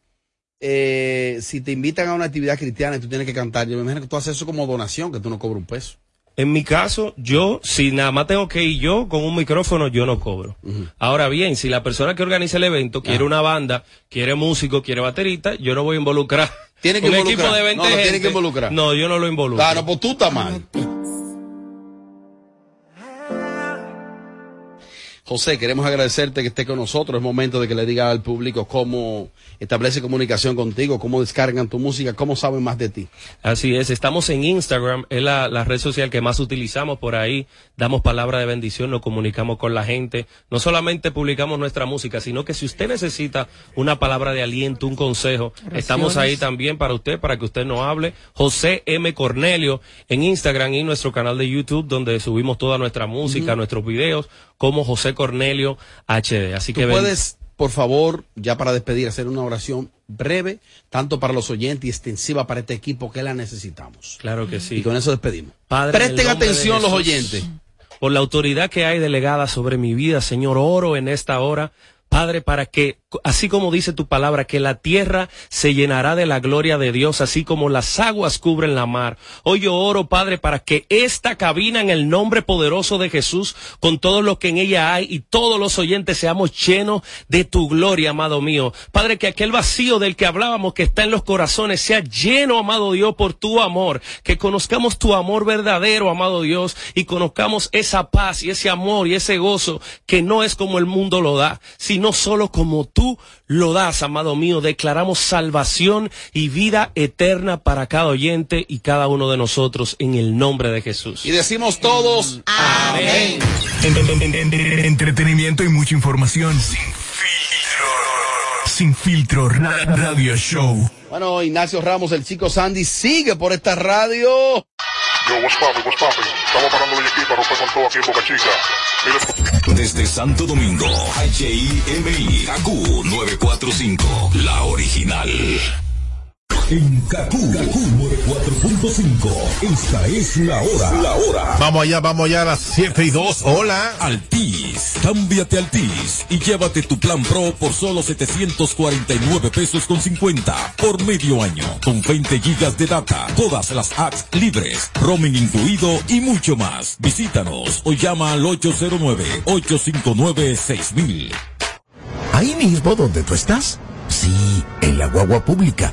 Speaker 1: eh, si te invitan a una actividad cristiana y tú tienes que cantar, yo me imagino que tú haces eso como donación, que tú no cobras un peso.
Speaker 30: En mi caso, yo, si nada más tengo que ir yo con un micrófono, yo no cobro. Ahora bien, si la persona que organiza el evento quiere una banda, quiere músico, quiere baterista, yo no voy a involucrar.
Speaker 1: Tiene que
Speaker 30: un
Speaker 1: involucrar.
Speaker 30: equipo de 20
Speaker 1: No, lo tiene que involucrar.
Speaker 30: No, yo no lo involucro.
Speaker 1: Claro, pues tú estás mal. José, queremos agradecerte que estés con nosotros. Es momento de que le diga al público cómo establece comunicación contigo, cómo descargan tu música, cómo saben más de ti.
Speaker 30: Así es, estamos en Instagram, es la, la red social que más utilizamos por ahí, damos palabra de bendición, nos comunicamos con la gente, no solamente publicamos nuestra música, sino que si usted necesita una palabra de aliento, un consejo, estamos ahí también para usted, para que usted nos hable. José M. Cornelio en Instagram y nuestro canal de YouTube, donde subimos toda nuestra música, nuestros videos, como José Cornelio HD. Así
Speaker 1: Tú
Speaker 30: que
Speaker 1: puedes, por favor, ya para despedir, hacer una oración breve, tanto para los oyentes y extensiva para este equipo que la necesitamos.
Speaker 30: Claro que sí.
Speaker 1: Y con eso despedimos.
Speaker 30: Padre,
Speaker 1: Presten atención los oyentes.
Speaker 30: Por la autoridad que hay delegada sobre mi vida, Señor, oro en esta hora. Padre, para que, así como dice tu palabra, que la tierra se llenará de la gloria de Dios, así como las aguas cubren la mar. Hoy yo oro, Padre, para que esta cabina en el nombre poderoso de Jesús, con todo lo que en ella hay y todos los oyentes seamos llenos de tu gloria, amado mío. Padre, que aquel vacío del que hablábamos que está en los corazones sea lleno, amado Dios, por tu amor. Que conozcamos tu amor verdadero, amado Dios, y conozcamos esa paz y ese amor y ese gozo que no es como el mundo lo da, sino solo como tú lo das, amado mío. Declaramos salvación y vida eterna para cada oyente y cada uno de nosotros en el nombre de Jesús.
Speaker 1: Y decimos todos, amén.
Speaker 16: En- en- en- en- entretenimiento y mucha información. Sin filtro. Sin filtro ra- radio show.
Speaker 1: Bueno, Ignacio Ramos, el chico Sandy, sigue por esta radio.
Speaker 25: Yo, what's poppin', what's poppin'? Estamos parando de aquí para romper con todo aquí en Boca Chica.
Speaker 17: Desde Santo Domingo, HIMI, KQ 945, la original. En KQ 945, esta es la hora. La hora.
Speaker 32: Vamos allá, vamos allá a las 7 y 2. Hola.
Speaker 17: Altis, cámbiate Altis y llévate tu plan Pro por solo 749 pesos con 50 por medio año, con 20 gigas de data, todas las apps libres, roaming incluido y mucho más. Visítanos o llama al 809-859-6000.
Speaker 33: Ahí mismo donde tú estás. Sí, en la guagua pública,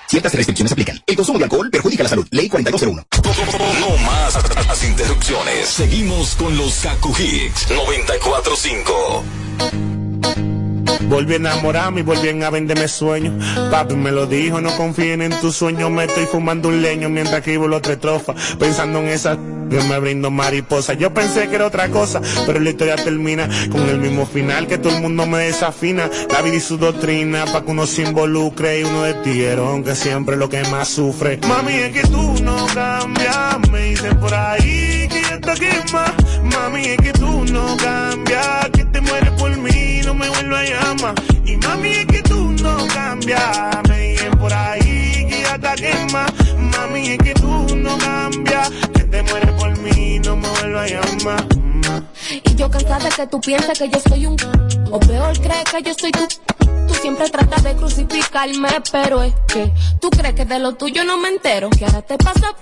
Speaker 34: Ciertas restricciones aplican. El consumo de alcohol perjudica la salud. Ley 4201.
Speaker 24: No más las interrupciones. Seguimos con los Kaku Hicks 945.
Speaker 35: Volví a enamorarme y volví a venderme sueños. Papi me lo dijo, no confíen en tus sueños. Me estoy fumando un leño mientras escribo los tres trofas. Pensando en esa que me brindo mariposa. Yo pensé que era otra cosa, pero la historia termina con el mismo final que todo el mundo me desafina. La vida y su doctrina, pa' que uno se involucre y uno de tierón, que siempre es lo que más sufre. Mami, es que tú no cambias, me dicen por ahí que ya está quema. Mami, es que tú no cambias, que te mueres por mí, me vuelvo a llamar. Y mami, es que tú no cambias, me dicen por ahí que ya está quema. Mami, es que tú no cambias, que te mueres por mí, no me vuelvo a llamar.
Speaker 36: Y yo cansada de que tú pienses que yo soy un... O peor, crees que yo soy tú. Tú siempre tratas de crucificarme, pero es que tú crees que de lo tuyo no me entero. Que ahora te pasa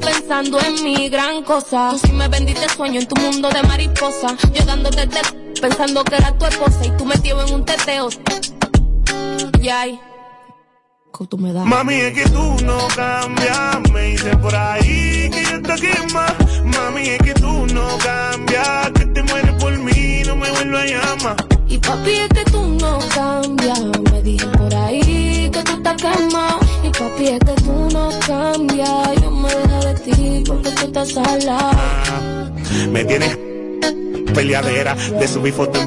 Speaker 36: pensando en mi gran cosa. Tú sí me vendiste sueño en tu mundo de mariposa. Yo dándote te pensando que era tu esposa y tú metido en un teteo. Y ay, que tú me das.
Speaker 35: Mami, es que tú no cambias, me dicen por ahí que ya está quema. Mami, es que tú no cambias, que te mueres por mí, no me vuelvo a llamar.
Speaker 36: Y papi, es que tú no cambias. Me dije por ahí que tú estás quemado. Y papi, es que tú no cambias. Yo me dejo de ti porque tú estás al lado.
Speaker 35: Me tienes peleadera de subir fotos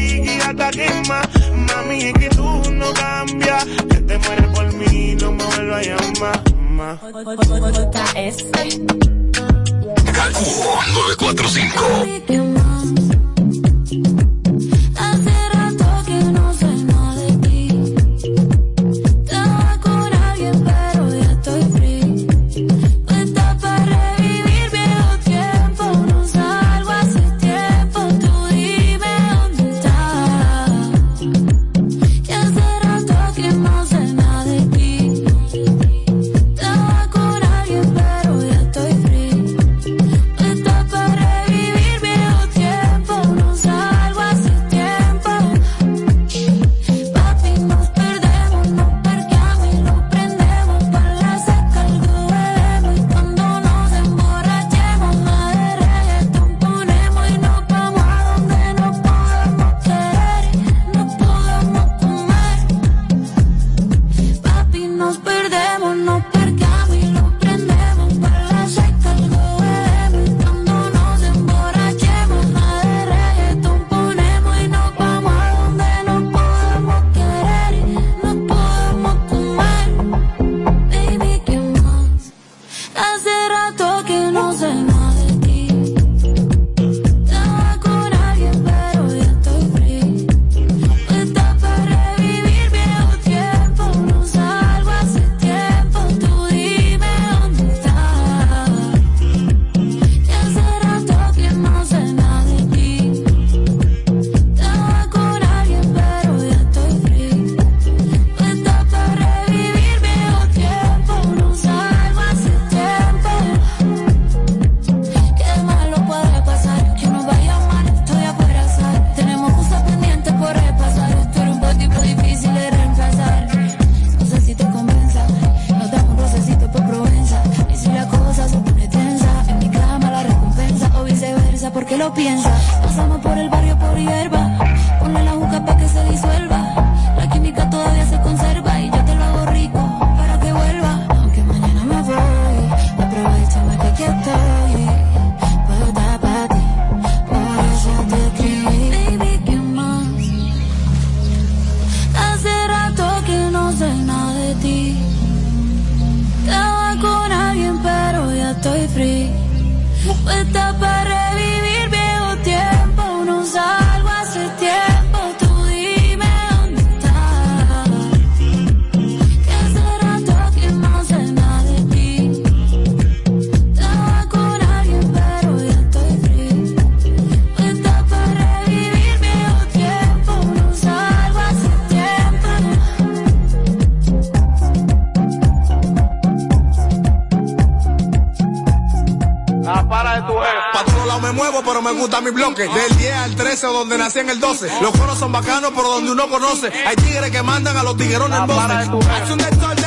Speaker 35: está quema mami es que tú no cambias. Que te mueres por mí no me vuelvas a llamar. Ma.
Speaker 24: Kaku 945.
Speaker 23: Bloque. Del 10 al 13, o donde nací en el 12. Los coros son bacanos, por donde uno conoce. Hay tigres que mandan a los tiguerones en desorden,